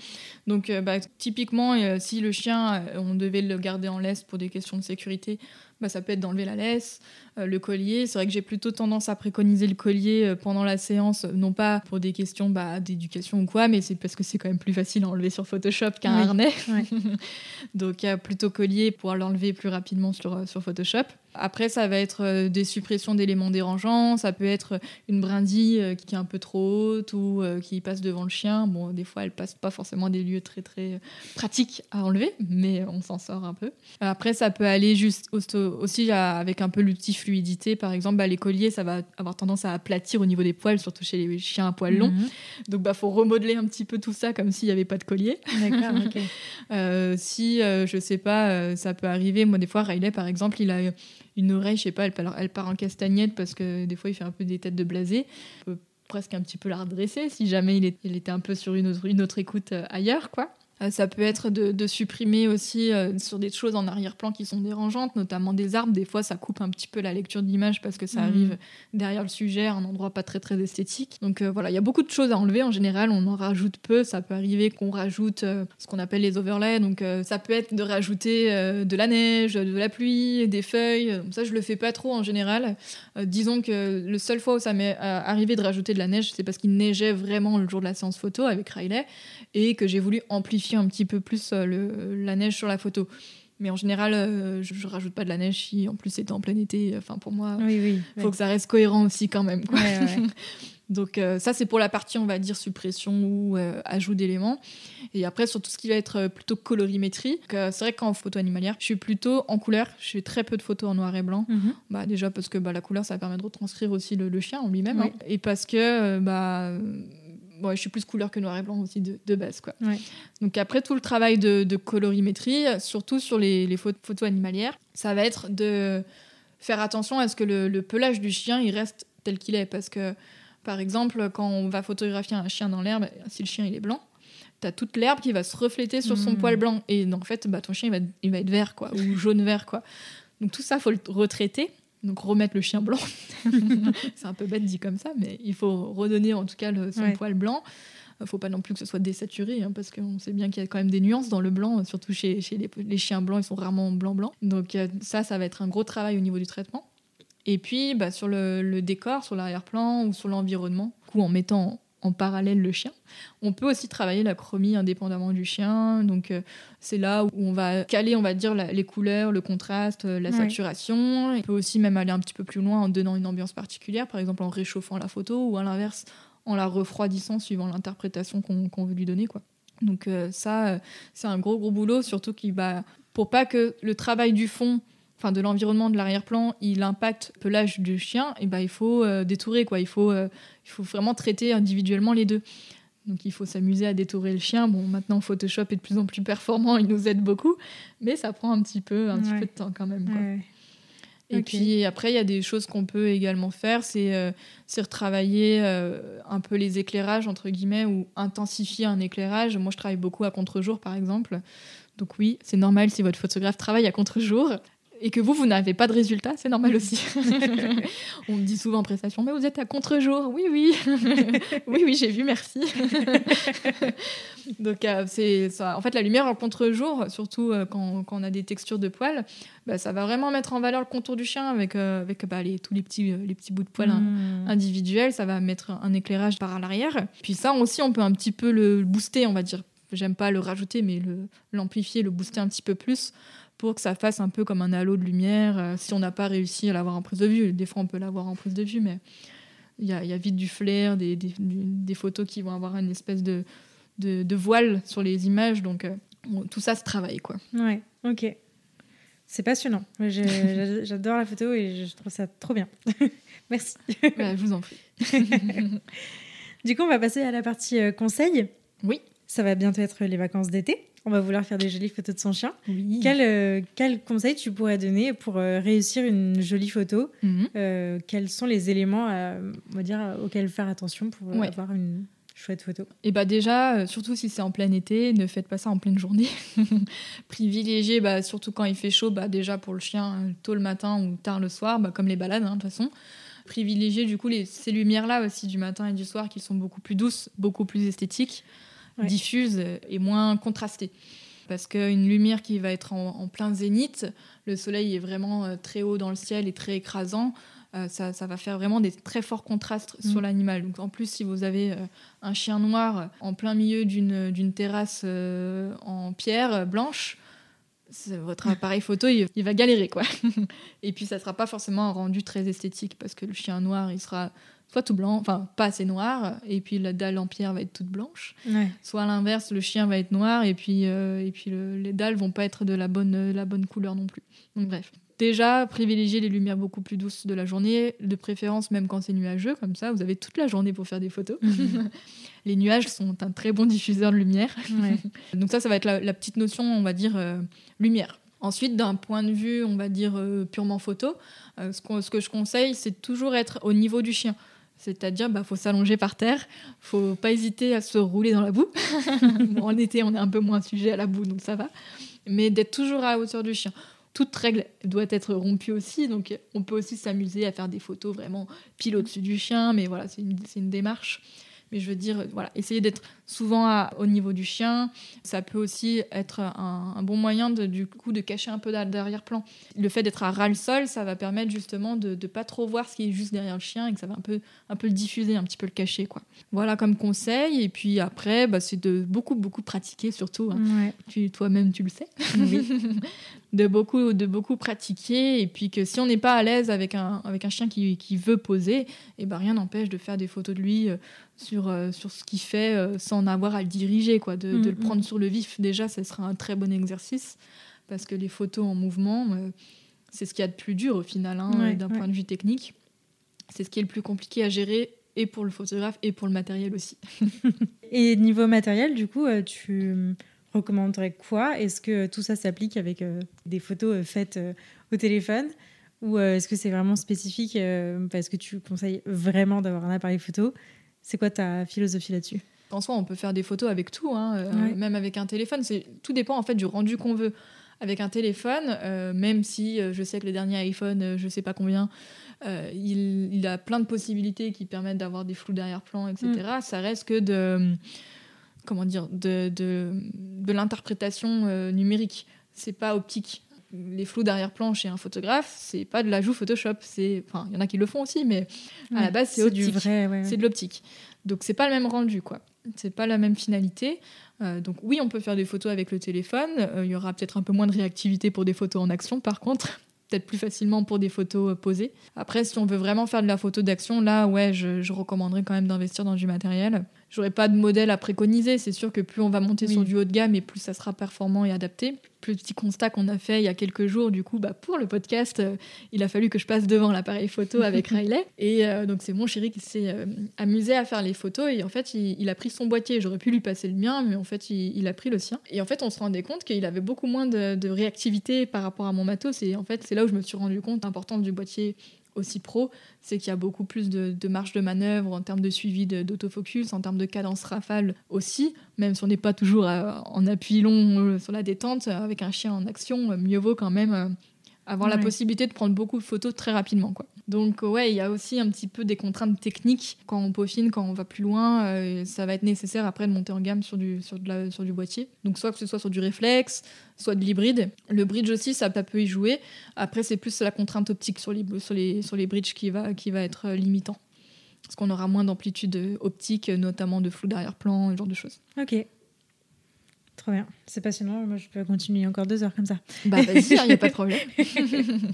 Donc bah, typiquement, si le chien, on devait le garder en laisse pour des questions de sécurité, bah, ça peut être d'enlever la laisse, euh, le collier. C'est vrai que j'ai plutôt tendance à préconiser le collier euh, pendant la séance, euh, non pas pour des questions bah, d'éducation ou quoi, mais c'est parce que c'est quand même plus facile à enlever sur Photoshop qu'un Oui. harnais. Ouais. Donc plutôt collier pour l'enlever plus rapidement sur, sur Photoshop. Après, ça va être euh, des suppressions d'éléments dérangeants, ça peut être une brindille euh, qui est un peu trop haute ou euh, qui passe devant le chien. Bon, des fois, elle passe pas forcément des lieux très très euh, pratiques à enlever, mais on s'en sort un peu. Après, ça peut aller juste au- aussi avec un peu l'outil fluidité. Par exemple, bah, les colliers, ça va avoir tendance à aplatir au niveau des poils, surtout chez les chiens à poils longs. Mhm. Donc, bah, faut remodeler un petit peu tout ça comme s'il n'y avait pas de collier. D'accord. Euh, si, euh, je sais pas, euh, ça peut arriver. Moi, des fois, Riley, par exemple, il a une oreille, je sais pas, elle, part- elle part en castagnette parce que des fois, il fait un peu des têtes de blasé. On peut presque un petit peu la redresser si jamais il, il était un peu sur une autre, une autre écoute euh, ailleurs, quoi. Euh, ça peut être de, de supprimer aussi euh, sur des choses en arrière-plan qui sont dérangeantes, notamment des arbres. Des fois, ça coupe un petit peu la lecture de l'image parce que ça Mhm. arrive derrière le sujet, à un endroit pas très très esthétique. Donc euh, voilà, il y a beaucoup de choses à enlever en général. On en rajoute peu. Ça peut arriver qu'on rajoute ce qu'on appelle les overlays. Donc ça peut être de rajouter de la neige, de la pluie, des feuilles. Ça, je le fais pas trop en général. Euh, disons que le seul fois où ça m'est euh, arrivé de rajouter de la neige, c'est parce qu'il neigeait vraiment le jour de la séance photo avec Riley et que j'ai voulu amplifier un petit peu plus euh, le- la neige sur la photo. Mais en général, euh, je, je rajoute pas de la neige si en plus c'est en plein été. Enfin, pour moi, Oui, oui. faut ouais. que ça reste cohérent aussi quand même. quoi. Ouais, ouais. Donc euh, ça, c'est pour la partie, on va dire, suppression ou euh, ajout d'éléments. Et après, sur tout ce qui va être plutôt colorimétrie, c'est vrai qu'en photo animalière, je suis plutôt en couleur. Je fais très peu de photos en noir et blanc. Mhm. Bah, déjà parce que bah, la couleur, ça permet de retranscrire aussi le, le chien en lui-même. Hein. Et parce que bah, ouais, je suis plus couleur que noir et blanc aussi de, de base. Quoi. Ouais. Donc après, tout le travail de, de colorimétrie, surtout sur les, les pho- photos animalières, ça va être de faire attention à ce que le, le pelage du chien il reste tel qu'il est. Parce que, par exemple, quand on va photographier un chien dans l'herbe, si le chien il est blanc, tu as toute l'herbe qui va se refléter sur son Mhm. poil blanc. Et en fait, bah, ton chien, il va, il va être vert, quoi, ou jaune-vert, quoi. Donc tout ça, faut le retraiter. Donc remettre le chien blanc. c'est un peu bête dit comme ça, mais il faut redonner en tout cas le, son Ouais. poil blanc. Euh, Faut pas non plus que ce soit désaturé, hein, parce qu'on sait bien qu'il y a quand même des nuances dans le blanc, euh, surtout chez, chez les, les chiens blancs, ils sont rarement blanc-blanc. Donc euh, ça, ça va être un gros travail au niveau du traitement. Et puis bah, sur le, le décor, sur l'arrière-plan ou sur l'environnement, du coup, en mettant en parallèle le chien. On peut aussi travailler la chromie indépendamment du chien. Donc euh, c'est là où on va caler, on va dire, la- les couleurs, le contraste, euh, la Ouais. saturation. On peut aussi même aller un petit peu plus loin en donnant une ambiance particulière, par exemple en réchauffant la photo ou à l'inverse en la refroidissant suivant l'interprétation qu'on veut lui donner. Quoi. Donc euh, ça, c'est un gros gros boulot, surtout qui va pour pas que le travail du fond enfin de l'environnement de l'arrière-plan, il impacte un peu l'âge du chien, et ben il faut euh, détourer quoi. Il faut, euh, il faut vraiment traiter individuellement les deux. Donc il faut s'amuser à détourer le chien. Bon, maintenant Photoshop est de plus en plus performant, il nous aide beaucoup, mais ça prend un petit peu, un petit peu de temps quand même. quoi. Ouais. Et puis après, il y a des choses qu'on peut également faire, c'est euh, retravailler euh, un peu les éclairages, entre guillemets, ou intensifier un éclairage. Moi, je travaille beaucoup à contre-jour, par exemple. Donc oui, c'est normal si votre photographe travaille à contre-jour. Et que vous, vous n'avez pas de résultat, c'est normal aussi. On me dit souvent en prestation, mais vous êtes à contre-jour. Oui, oui. oui, oui, j'ai vu, merci. Donc, euh, c'est ça. En fait, la lumière en contre-jour, surtout euh, quand, quand on a des textures de poils, bah, ça va vraiment mettre en valeur le contour du chien avec, euh, avec bah, les, tous les petits, les petits bouts de poils hein, Mmh. individuels. Ça va mettre un éclairage par l'arrière. Puis ça aussi, on peut un petit peu le booster, on va dire. J'aime pas le rajouter, mais le- l'amplifier, le, booster un petit peu plus pour que ça fasse un peu comme un halo de lumière. euh, si on n'a pas réussi à l'avoir en prise de vue, des fois on peut l'avoir en prise de vue, mais il y a, il y a vite du flair, des, des, du- des photos qui vont avoir une espèce de, de, de voile sur les images. Donc euh, on- tout ça se travaille, quoi. Ouais, ok. C'est passionnant. J'adore la photo et je trouve ça trop bien. Merci. Je vous en prie. Du coup, on va passer à la partie euh, conseil. Oui. Ça va bientôt être les vacances d'été. On va vouloir faire des jolies photos de son chien. Oui. Quel, euh, quel conseil tu pourrais donner pour euh, réussir une jolie photo Mhm. Euh, Quels sont les éléments à, on va dire, auxquels faire attention pour Ouais. avoir une chouette photo? Et bah déjà, surtout si c'est en plein été, ne faites pas ça en pleine journée. Privilégiez, bah, surtout quand il fait chaud, bah, déjà pour le chien, tôt le matin ou tard le soir, bah, comme les balades hein, de toute façon. Privilégiez du coup les, ces lumières-là aussi du matin et du soir qui sont beaucoup plus douces, beaucoup plus esthétiques, Ouais. euh, et moins contrastées. Parce qu'une lumière qui va être en, en plein zénith, le soleil est vraiment euh, très haut dans le ciel et très écrasant, euh, ça, ça va faire vraiment des très forts contrastes sur Mm. l'animal. Donc en plus, si vous avez euh, un chien noir en plein milieu d'une terrasse euh, en pierre blanche, votre appareil photo, il, il va galérer, quoi. Et puis, ça sera pas forcément un rendu très esthétique parce que le chien noir, il sera soit tout blanc, enfin pas assez noir, et puis la dalle en pierre va être toute blanche. Ouais. Soit à l'inverse, le chien va être noir et puis, euh, et puis le- les dalles vont pas être de la bonne, euh, la bonne couleur non plus. Donc bref. Déjà, privilégier les lumières beaucoup plus douces de la journée, de préférence même quand c'est nuageux, comme ça vous avez toute la journée pour faire des photos. les nuages sont un très bon diffuseur de lumière. Ouais. Donc ça, ça va être la, la petite notion, on va dire, euh, lumière. Ensuite, d'un point de vue, on va dire, euh, purement photo, euh, ce que je conseille, c'est toujours être au niveau du chien. C'est-à-dire, bah, faut s'allonger par terre, faut pas hésiter à se rouler dans la boue. Bon, en été, on est un peu moins sujet à la boue, donc ça va. Mais d'être toujours à la hauteur du chien. Toute règle doit être rompue aussi, donc on peut aussi s'amuser à faire des photos vraiment pile au-dessus du chien, mais voilà, c'est une, c'est une démarche. Mais je veux dire, voilà, essayer d'être souvent à- au niveau du chien. Ça peut aussi être un, un bon moyen de, du coup de cacher un peu d'a- d'arrière-plan. Le fait d'être à ras le sol, ça va permettre justement de ne pas trop voir ce qui est juste derrière le chien et que ça va un peu, un peu le diffuser, un petit peu le cacher. Quoi. Voilà comme conseil. Et puis après, bah, c'est de beaucoup, beaucoup pratiquer surtout. hein. Ouais. Tu- Toi-même, tu le sais. de, beaucoup, de beaucoup pratiquer. Et puis que si on n'est pas à l'aise avec un, avec un chien qui, qui veut poser, et ben rien n'empêche de faire des photos de lui euh, sur, euh, sur ce qu'il fait euh, sans avoir à le diriger, quoi, de, de le Mhm. prendre sur le vif. Déjà, ce sera un très bon exercice parce que les photos en mouvement, c'est ce qu'il y a de plus dur au final, hein, Ouais, d'un ouais. point de vue technique. C'est ce qui est le plus compliqué à gérer et pour le photographe et pour le matériel aussi. Et niveau matériel, du coup, tu recommanderais quoi? Est-ce que tout ça s'applique avec euh, des photos euh, faites euh, au téléphone? Ou est-ce que c'est vraiment spécifique parce que tu conseilles vraiment d'avoir un appareil photo? C'est quoi ta philosophie là-dessus? En soi, on peut faire des photos avec tout, hein, euh, Ouais. même avec un téléphone. Tout dépend en fait du rendu qu'on veut. Avec un téléphone, euh, même si euh, je sais que le dernier iPhone, je sais pas combien, il, il a plein de possibilités qui permettent d'avoir des flous d'arrière-plan, etc. Mm. Ça reste que de comment dire de, de, de l'interprétation euh, numérique. C'est pas optique. Les flous d'arrière-plan chez un photographe, c'est pas de l'ajout Photoshop. C'est, enfin, il y en a qui le font aussi, mais à la base, c'est optique. vrai. ouais, ouais. C'est de l'optique. Donc c'est pas le même rendu, quoi. C'est pas la même finalité. Euh, donc oui, on peut faire des photos avec le téléphone. Euh, Il y aura peut-être un peu moins de réactivité pour des photos en action, par contre. Peut-être plus facilement pour des photos euh, posées. Après, si on veut vraiment faire de la photo d'action, là, ouais, je, je recommanderais quand même d'investir dans du matériel. J'aurais pas de modèle à préconiser. C'est sûr que plus on va monter Oui. sur du haut de gamme et plus ça sera performant et adapté. Plus petit constat qu'on a fait il y a quelques jours, du coup, bah, pour le podcast, euh, il a fallu que je passe devant l'appareil photo avec Riley. Et euh, donc, c'est mon chéri qui s'est euh, amusé à faire les photos. Et en fait, il, il a pris son boîtier. J'aurais pu lui passer le mien, mais en fait, il, il a pris le sien. Et en fait, on se rendait compte qu'il avait beaucoup moins de, de réactivité par rapport à mon matos. Et en fait, c'est là où je me suis rendu compte l'importance du boîtier aussi pro, c'est qu'il y a beaucoup plus de, marge de manœuvre en termes de suivi d'autofocus, en termes de cadence rafale aussi, même si on n'est pas toujours à- en appui long euh, sur la détente, euh, avec un chien en action, euh, mieux vaut quand même avoir la possibilité de prendre beaucoup de photos très rapidement. Quoi. Donc ouais, il y a aussi un petit peu des contraintes techniques quand on peaufine, quand on va plus loin, euh, ça va être nécessaire après de monter en gamme sur du, sur, de la- sur du boîtier. Donc soit que ce soit sur du réflexe, soit de l'hybride. Le bridge aussi, ça peut y jouer. Après, c'est plus la contrainte optique sur les, sur les, sur les bridges qui va, qui va être euh, limitant. Parce qu'on aura moins d'amplitude euh, optique, notamment de flou d'arrière-plan, ce genre de choses. Ok. Trop bien. C'est passionnant. Moi, je peux continuer encore deux heures comme ça. Bah vas-y, il n'y a pas de problème.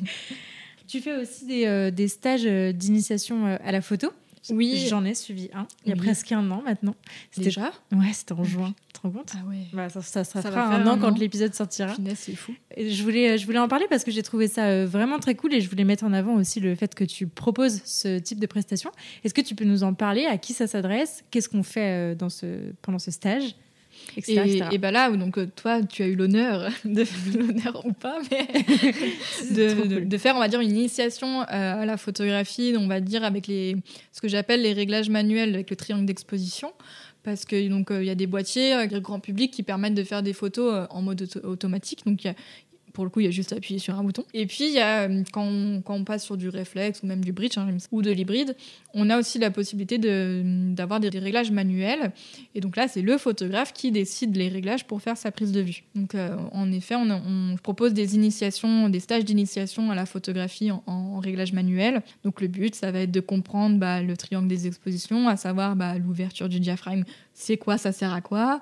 Tu fais aussi des, euh, des stages euh, d'initiation euh, à la photo. Oui. J'en ai suivi un il y a Oui. presque un an maintenant. C'était Déjà Ouais, c'était en juin. Tu te rends compte? Ah ouais. bah, ça, ça, ça Ça fera un an quand an. l'épisode sortira. C'est fou. Et je voulais, je voulais en parler parce que j'ai trouvé ça vraiment très cool et je voulais mettre en avant aussi le fait que tu proposes ce type de prestation. Est-ce que tu peux nous en parler? À qui ça s'adresse? Qu'est-ce qu'on fait dans ce, pendant ce stage? Etc., Et, etc. et bah là, donc euh, toi, tu as eu l'honneur, de l'honneur ou pas, mais de, de- faire, on va dire, une initiation euh, à la photographie, on va dire avec les, ce que j'appelle les réglages manuels avec le triangle d'exposition. Parce que donc euh, y a des boîtiers avec le grand public qui permettent de faire des photos euh, en mode auto- automatique. Donc il pour le coup, il y a juste à appuyer sur un bouton. Et puis, euh, quand, on, passe sur du réflexe ou même du bridge hein, ou de l'hybride, on a aussi la possibilité d'avoir des, réglages manuels. Et donc là, c'est le photographe qui décide les réglages pour faire sa prise de vue. Donc, euh, en effet, on, propose des initiations, des stages d'initiation à la photographie en, en réglage manuel. Donc, le but, ça va être de comprendre bah, le triangle des expositions, à savoir bah, l'ouverture du diaphragme, c'est quoi, ça sert à quoi,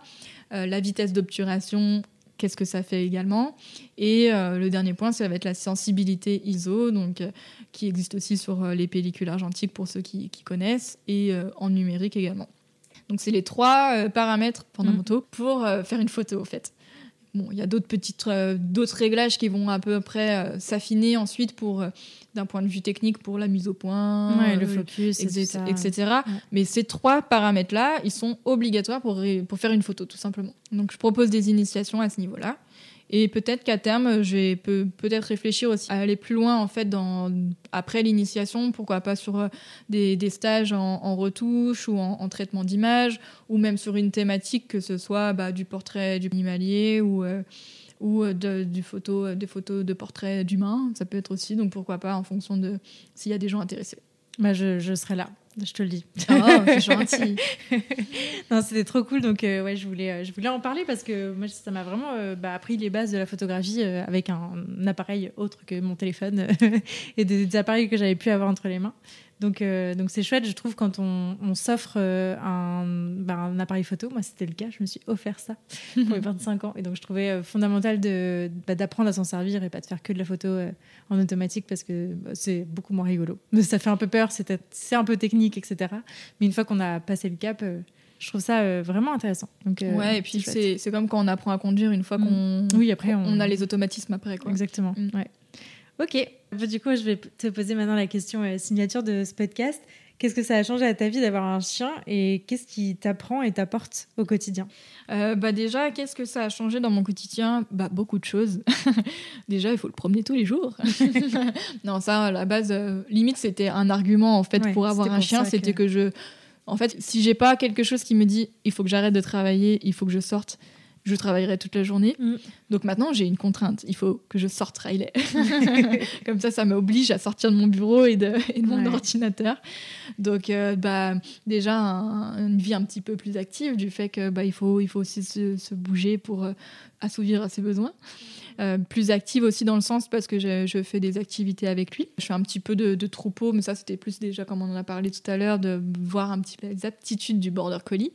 Euh, la vitesse d'obturation, qu'est-ce que ça fait également. Et euh, le dernier point, ça va être la sensibilité ISO, donc, euh, qui existe aussi sur euh, les pellicules argentiques pour ceux qui, qui connaissent, et en numérique également. Donc c'est les trois paramètres fondamentaux pour faire une photo, au fait. Bon, il y a d'autres petites, euh, d'autres réglages qui vont à peu près euh, s'affiner ensuite pour, euh, d'un point de vue technique, pour la mise au point, Ouais, le focus, etc. etc. Mais ces trois paramètres-là, ils sont obligatoires pour, pour faire une photo, tout simplement. Donc je propose des initiations à ce niveau-là. Et peut-être qu'à terme, je vais peut- peut-être réfléchir aussi à aller plus loin, en fait, après l'initiation, pourquoi pas sur euh, des, stages en, retouche ou en, en traitement d'image, ou même sur une thématique, que ce soit bah, du portrait du animalier ou, euh, euh, du photo, des photos de portraits d'humains, ça peut être aussi, donc pourquoi pas en fonction de s'il y a des gens intéressés. Bah, je serai là, je te le dis. Oh, c'est gentil. non, c'était trop cool. Donc, euh, ouais, je voulais, euh, je voulais en parler parce que moi, ça m'a vraiment euh, bah, appris les bases de la photographie euh, avec un, appareil autre que mon téléphone et des, des appareils que j'avais pu avoir entre les mains. Donc, euh, donc c'est chouette, je trouve, quand on, on s'offre euh, un, bah, un appareil photo. Moi, c'était le cas. Je me suis offert ça pour mes 25 ans. Et donc, je trouvais euh, fondamental bah, d'apprendre à s'en servir et pas de faire que de la photo en automatique parce que bah, c'est beaucoup moins rigolo. Mais ça fait un peu peur, c'est, un peu technique, etc. Mais une fois qu'on a passé le cap, je trouve ça vraiment intéressant. Donc, ouais, et puis c'est comme quand on apprend à conduire une fois Mm. qu'on Oui, après, on- on a les automatismes après. Quoi. Exactement. Mm. Ouais. Ok. Bah, du coup, je vais te poser maintenant la question euh, signature de ce podcast. Qu'est-ce que ça a changé à ta vie d'avoir un chien et qu'est-ce qui t'apprend et t'apporte au quotidien? Euh, bah déjà, qu'est-ce que ça a changé dans mon quotidien? Bah beaucoup de choses. déjà, il faut le promener tous les jours. non, ça, à la base, euh, limite, c'était un argument en fait Ouais, pour avoir un pour chien. C'était que- que je En fait, si j'ai pas quelque chose qui me dit il faut que j'arrête de travailler, il faut que je sorte, je travaillerai toute la journée. Mm. Donc maintenant, j'ai une contrainte. Il faut que je sorte Riley. Comme ça, ça m'oblige à sortir de mon bureau et de, mon ordinateur. Donc, euh, bah, déjà, une vie un petit peu plus active du fait que bah, il, faut, il faut aussi se, bouger pour euh, assouvir à ses besoins. Euh, plus active aussi dans le sens parce que je, fais des activités avec lui. Je fais un petit peu de, troupeau, mais ça c'était plus déjà comme on en a parlé tout à l'heure, de voir un petit peu les aptitudes du border collie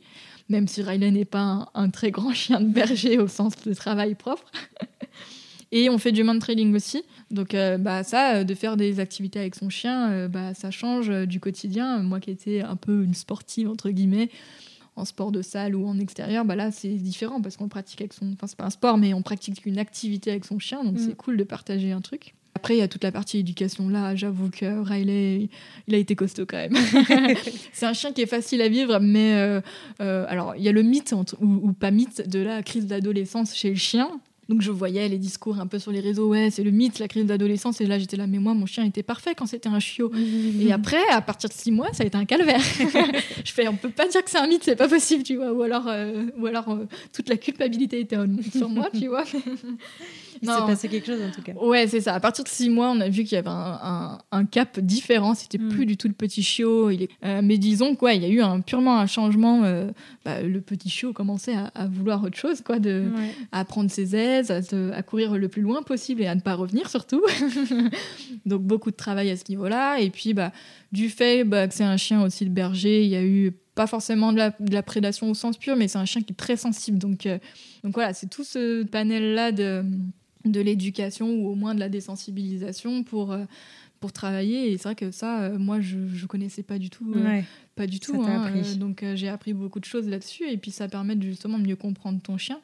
même si Riley n'est pas un, très grand chien de berger au sens de travail propre. Et on fait du man trailing aussi. Donc euh, bah, ça, euh, de faire des activités avec son chien, euh, bah, ça change du quotidien. Moi qui étais un peu une sportive, entre guillemets, en sport de salle ou en extérieur, bah là c'est différent parce qu'on pratique avec son... Enfin c'est pas un sport, mais on pratique une activité avec son chien. Donc mm. c'est cool de partager un truc. Après, il y a toute la partie éducation. Là, j'avoue que Riley, il a été costaud quand même. c'est un chien qui est facile à vivre, mais euh, euh, alors il y a le mythe ou, pas mythe de la crise d'adolescence chez le chien. Donc je voyais les discours un peu sur les réseaux, ouais, c'est le mythe, la crise d'adolescence. Et là, j'étais là, mais moi, mon chien était parfait quand c'était un chiot. Et après, à partir de six mois, ça a été un calvaire. je fais, on peut pas dire que c'est un mythe, c'est pas possible, tu vois. Ou alors, euh, ou alors toute la culpabilité était sur moi, tu vois. Il s'est passé quelque chose en tout cas. Ouais, c'est ça. À partir de six mois, on a vu qu'il y avait un, un, cap différent. C'était hmm. plus du tout le petit chiot. Il est... Euh, mais disons quoi, il y a eu un, purement un changement. Euh, bah, le petit chiot commençait à, à, vouloir autre chose, quoi, de, à prendre ses à, à, courir le plus loin possible et à ne pas revenir surtout. Donc beaucoup de travail à ce niveau-là. Et puis, bah, du fait bah, que c'est un chien aussi de berger, il y a eu pas forcément de la, de la, prédation au sens pur, mais c'est un chien qui est très sensible. Donc, euh, donc voilà, c'est tout ce panel-là de, de l'éducation ou au moins de la désensibilisation pour, euh, pour travailler. Et c'est vrai que ça, euh, moi, je ne connaissais pas du tout. Pas du tout. Hein, donc j'ai appris beaucoup de choses là-dessus. Et puis ça permet justement de mieux comprendre ton chien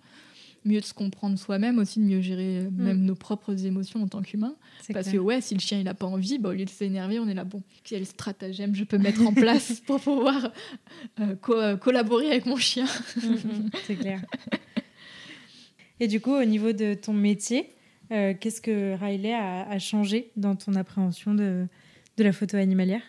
mieux de se comprendre soi-même aussi, de mieux gérer mm. même nos propres émotions en tant qu'humain. Parce que ouais, si le chien il a pas envie, bah, au lieu de s'énerver, on est là bon. Quel stratagème je peux mettre en place pour pouvoir collaborer avec mon chien mm, mm, C'est clair. Et du coup, au niveau de ton métier, euh, qu'est-ce que Riley a, changé dans ton appréhension de, de la photo animalière?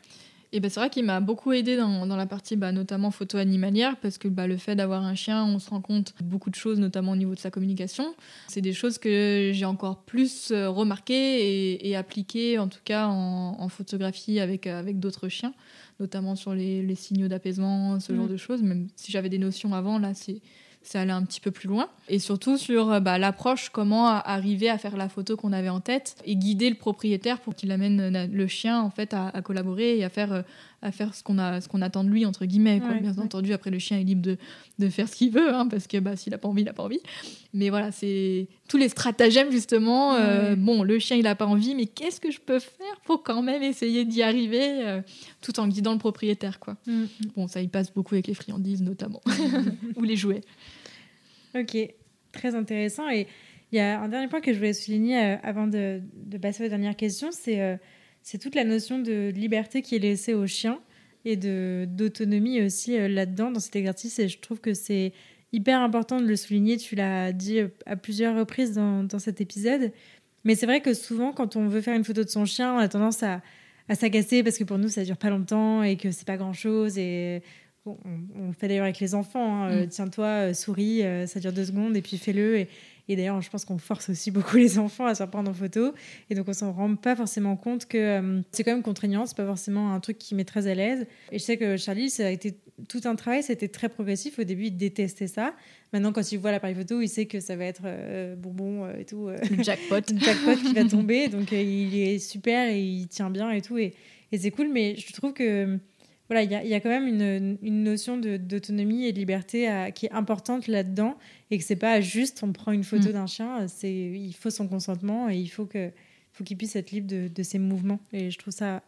Et ben c'est vrai qu'il m'a beaucoup aidé dans, dans la partie bah, notamment photo animalière parce que bah, le fait d'avoir un chien, on se rend compte beaucoup de choses, notamment au niveau de sa communication. C'est des choses que j'ai encore plus euh, remarquées et, appliquées, en tout cas en, en photographie avec, euh, avec d'autres chiens, notamment sur les, les signaux d'apaisement, ce genre mm. de choses. Même si j'avais des notions avant, là, c'est c'est aller un petit peu plus loin. Et surtout sur euh, bah, l'approche, comment arriver à faire la photo qu'on avait en tête et guider le propriétaire pour qu'il amène euh, le chien en fait à, collaborer et à faire, euh, à faire ce qu'on qu'on attend de lui, entre guillemets. Bien entendu, après, le chien est libre de, de faire ce qu'il veut, hein, parce que bah, s'il n'a pas envie, il n'a pas envie. Mais voilà, c'est tous les stratagèmes, justement. bon, le chien, il n'a pas envie, mais qu'est-ce que je peux faire pour quand même essayer d'y arriver tout en guidant le propriétaire, quoi. Mm, mm. Bon, ça, il passe beaucoup avec les friandises, notamment, ou les jouets. Ok, très intéressant. Et il y a un dernier point que je voulais souligner euh, avant de, passer aux dernières questions, euh, c'est toute la notion de liberté qui est laissée aux chiens et d'autonomie aussi euh, là-dedans, dans cet exercice. Et je trouve que c'est hyper important de le souligner. Tu l'as dit à plusieurs reprises dans, dans cet épisode. Mais c'est vrai que souvent, quand on veut faire une photo de son chien, on a tendance à, à s'agacer parce que pour nous, ça dure pas longtemps et que c'est pas grand-chose. Et on, fait d'ailleurs avec les enfants. Hein, euh, mm. Tiens-toi, euh, souris, euh, ça dure deux secondes et puis fais-le. Et, d'ailleurs, je pense qu'on force aussi beaucoup les enfants à se prendre en photo. Et donc, on s'en rend pas forcément compte que c'est quand même contraignant. C'est pas forcément un truc qui met très à l'aise. Et je sais que Charlie, ça a été tout un travail. C'était très progressif. Au début, il détestait ça. Maintenant, quand il voit l'appareil photo, il sait que ça va être bonbon et tout. Le jackpot. le jackpot qui va tomber. Donc, il est super et il tient bien et tout. Et, et c'est cool. Mais je trouve que voilà, il y, y a, quand même une, une notion d'autonomie et de liberté qui est importante là-dedans et que c'est pas juste on prend une photo mm. d'un chien, c'est il faut son consentement et il faut que faut qu'il puisse être libre de, de, ses mouvements et je trouve ça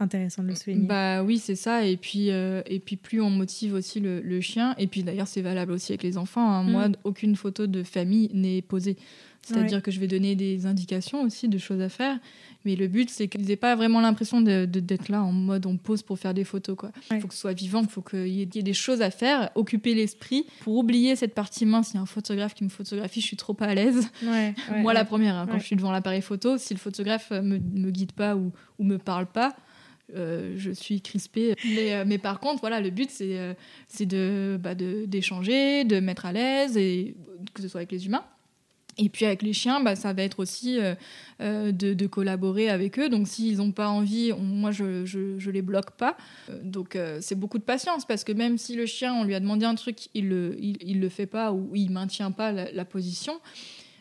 intéressant de le souligner. Bah oui, c'est ça et puis euh, et puis plus on motive aussi le, le chien et puis d'ailleurs c'est valable aussi avec les enfants. Hein. Moi, mm. aucune photo de famille n'est posée. C'est-à-dire que je vais donner des indications aussi de choses à faire. Mais le but, c'est qu'ils n'aient pas vraiment l'impression d'être là en mode on pose pour faire des photos. Il faut que ce soit vivant, il faut qu'il y, ait des choses à faire, occuper l'esprit pour oublier cette partie mince. Il y a un photographe qui me photographie, je suis trop pas à l'aise. Moi, la première, hein, quand je suis devant l'appareil photo, si le photographe me, me guide pas ou, ou me parle pas, je suis crispée. Mais, mais, par contre, voilà, le but, c'est c'est de bah, d'échanger, de, de mettre à l'aise, et que ce soit avec les humains. Et puis avec les chiens, bah, ça va être aussi euh, euh, de, collaborer avec eux. Donc s'ils n'ont pas envie, moi je, je, les bloque pas. Euh, donc c'est beaucoup de patience parce que même si le chien, on lui a demandé un truc, il le, il, le fait pas ou il maintient pas la position,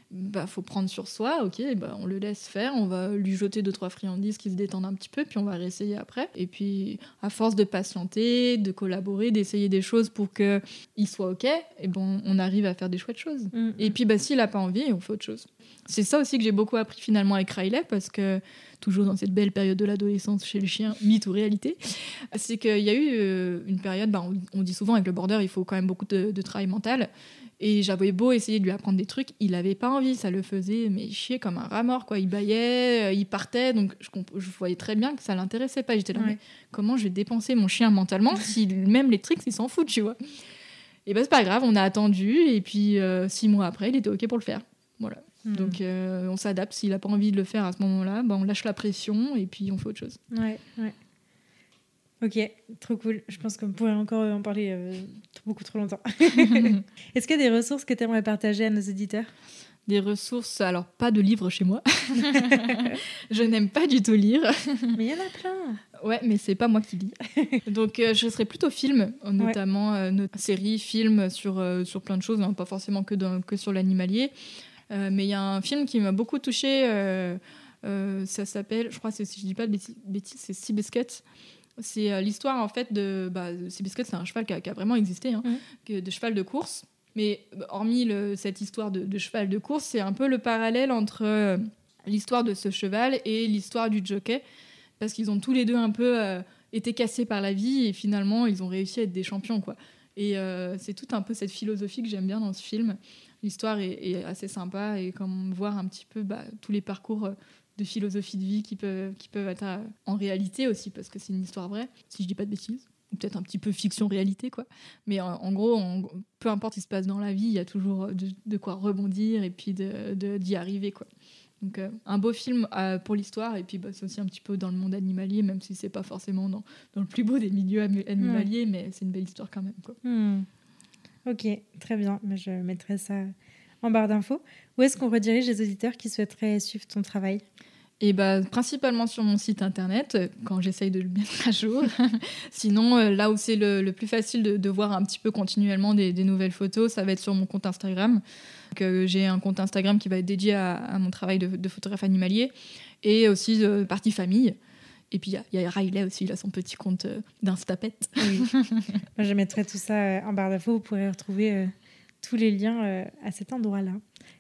bah faut prendre sur soi, ok, bah on le laisse faire, on va lui jeter deux trois friandises qui se détendent un petit peu, puis on va réessayer après. Et puis à force de patienter, de collaborer, d'essayer des choses pour que il soit ok, et bon on arrive à faire des chouettes choses. Mm. Et puis bah s'il a pas envie, on fait autre chose. C'est ça aussi que j'ai beaucoup appris finalement avec Riley parce que toujours dans cette belle période de l'adolescence chez le chien, mythe ou réalité, c'est qu'il y a eu euh, une période, bah, on, dit souvent avec le border, il faut quand même beaucoup de, de travail mental. Et j'avais beau essayer de lui apprendre des trucs, il avait pas envie, ça le faisait mais chier comme un rat mort quoi. Il baillait, euh, il partait, donc je, je voyais très bien que ça l'intéressait pas. J'étais là, mais comment je vais dépenser mon chien mentalement si même les tricks il s'en fout, tu vois. Et ben c'est pas grave, on a attendu et puis euh, six mois après, il était ok pour le faire. Voilà. Hmm. Donc euh, on s'adapte. S'il a pas envie de le faire à ce moment-là, ben, on lâche la pression et puis on fait autre chose. Ouais, ouais. Ok, trop cool. Je pense qu'on pourrait encore en parler euh, beaucoup trop longtemps. Est-ce qu'il y a des ressources que tu aimerais partager à nos éditeurs Des ressources, alors pas de livres chez moi. je n'aime pas du tout lire. Mais il y en a plein. Ouais, mais c'est pas moi qui lis. Donc euh, je serais plutôt film, notamment euh, séries, films sur, sur plein de choses, hein, pas forcément que, que sur l'animalier. mais il y a un film qui m'a beaucoup touchée. ça s'appelle, je crois, si je dis pas de bêtises, c'est Seabiscuit. C'est euh, l'histoire en fait de. Bah, Seabiscuit, c'est un cheval qui a, vraiment existé, hein, de cheval de course. Mais bah, hormis cette histoire de, cheval de course, c'est un peu le parallèle entre euh, l'histoire de ce cheval et l'histoire du jockey. Parce qu'ils ont tous les deux un peu euh, été cassés par la vie et finalement ils ont réussi à être des champions. quoi. Et c'est tout un peu cette philosophie que j'aime bien dans ce film. L'histoire est, assez sympa et comme voir un petit peu bah, tous les parcours de philosophie de vie qui peuvent, qui peuvent être euh, en réalité aussi, parce que c'est une histoire vraie, si je dis pas de bêtises. Ou peut-être un petit peu fiction-réalité, quoi. Mais en, gros, peu importe ce qui se passe dans la vie, il y a toujours de, quoi rebondir et puis d'y de, arriver, quoi. Donc euh, un beau film euh, pour l'histoire et puis bah, c'est aussi un petit peu dans le monde animalier, même si c'est pas forcément dans, dans, le plus beau des milieux animaliers, mais c'est une belle histoire quand même. Quoi. Hmm. Ok, très bien. Mais je mettrai ça en barre d'infos. Où est-ce qu'on redirige les auditeurs qui souhaiteraient suivre ton travail? Et bah, principalement sur mon site internet, euh, quand j'essaye de le mettre à jour. Sinon, euh, là où c'est le, plus facile de, voir un petit peu continuellement des, nouvelles photos, ça va être sur mon compte Instagram. Euh, j'ai un compte Instagram qui va être dédié à, mon travail de, photographe animalier et aussi de partie famille. Et puis il y, a Riley aussi, il a son petit compte d'Instapet. Oui. je mettrai tout ça en barre d'infos. Vous pourrez retrouver tous les liens à cet endroit-là.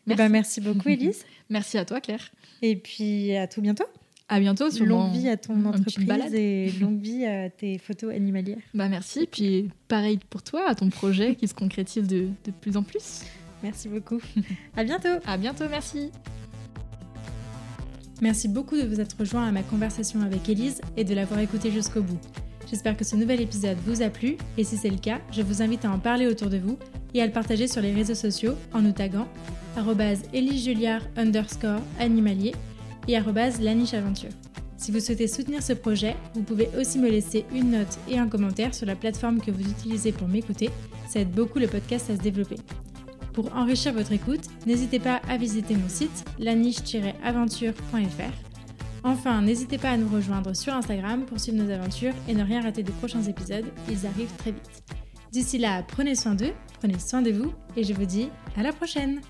Eh ben, merci. beaucoup, Elise. merci à toi, Claire. Et puis à tout bientôt. À bientôt sur Longue vie à ton entreprise et longue vie à tes photos animalières. Bah merci. Puis pareil pour toi, à ton projet qui se concrétise de, de plus en plus. Merci beaucoup. à bientôt. À bientôt, merci. Merci beaucoup de vous être rejoint à ma conversation avec Elise et de l'avoir écouté jusqu'au bout. J'espère que ce nouvel épisode vous a plu et si c'est le cas, je vous invite à en parler autour de vous et à le partager sur les réseaux sociaux en nous taguant @elisjuliard underscore animalier et @lanicheaventure. Si vous souhaitez soutenir ce projet, vous pouvez aussi me laisser une note et un commentaire sur la plateforme que vous utilisez pour m'écouter. Ça aide beaucoup le podcast à se développer. Pour enrichir votre écoute, n'hésitez pas à visiter mon site laniche-aventure.fr. Enfin, n'hésitez pas à nous rejoindre sur Instagram pour suivre nos aventures et ne rien rater des prochains épisodes, ils arrivent très vite. D'ici là, prenez soin d'eux, prenez soin de vous et je vous dis à la prochaine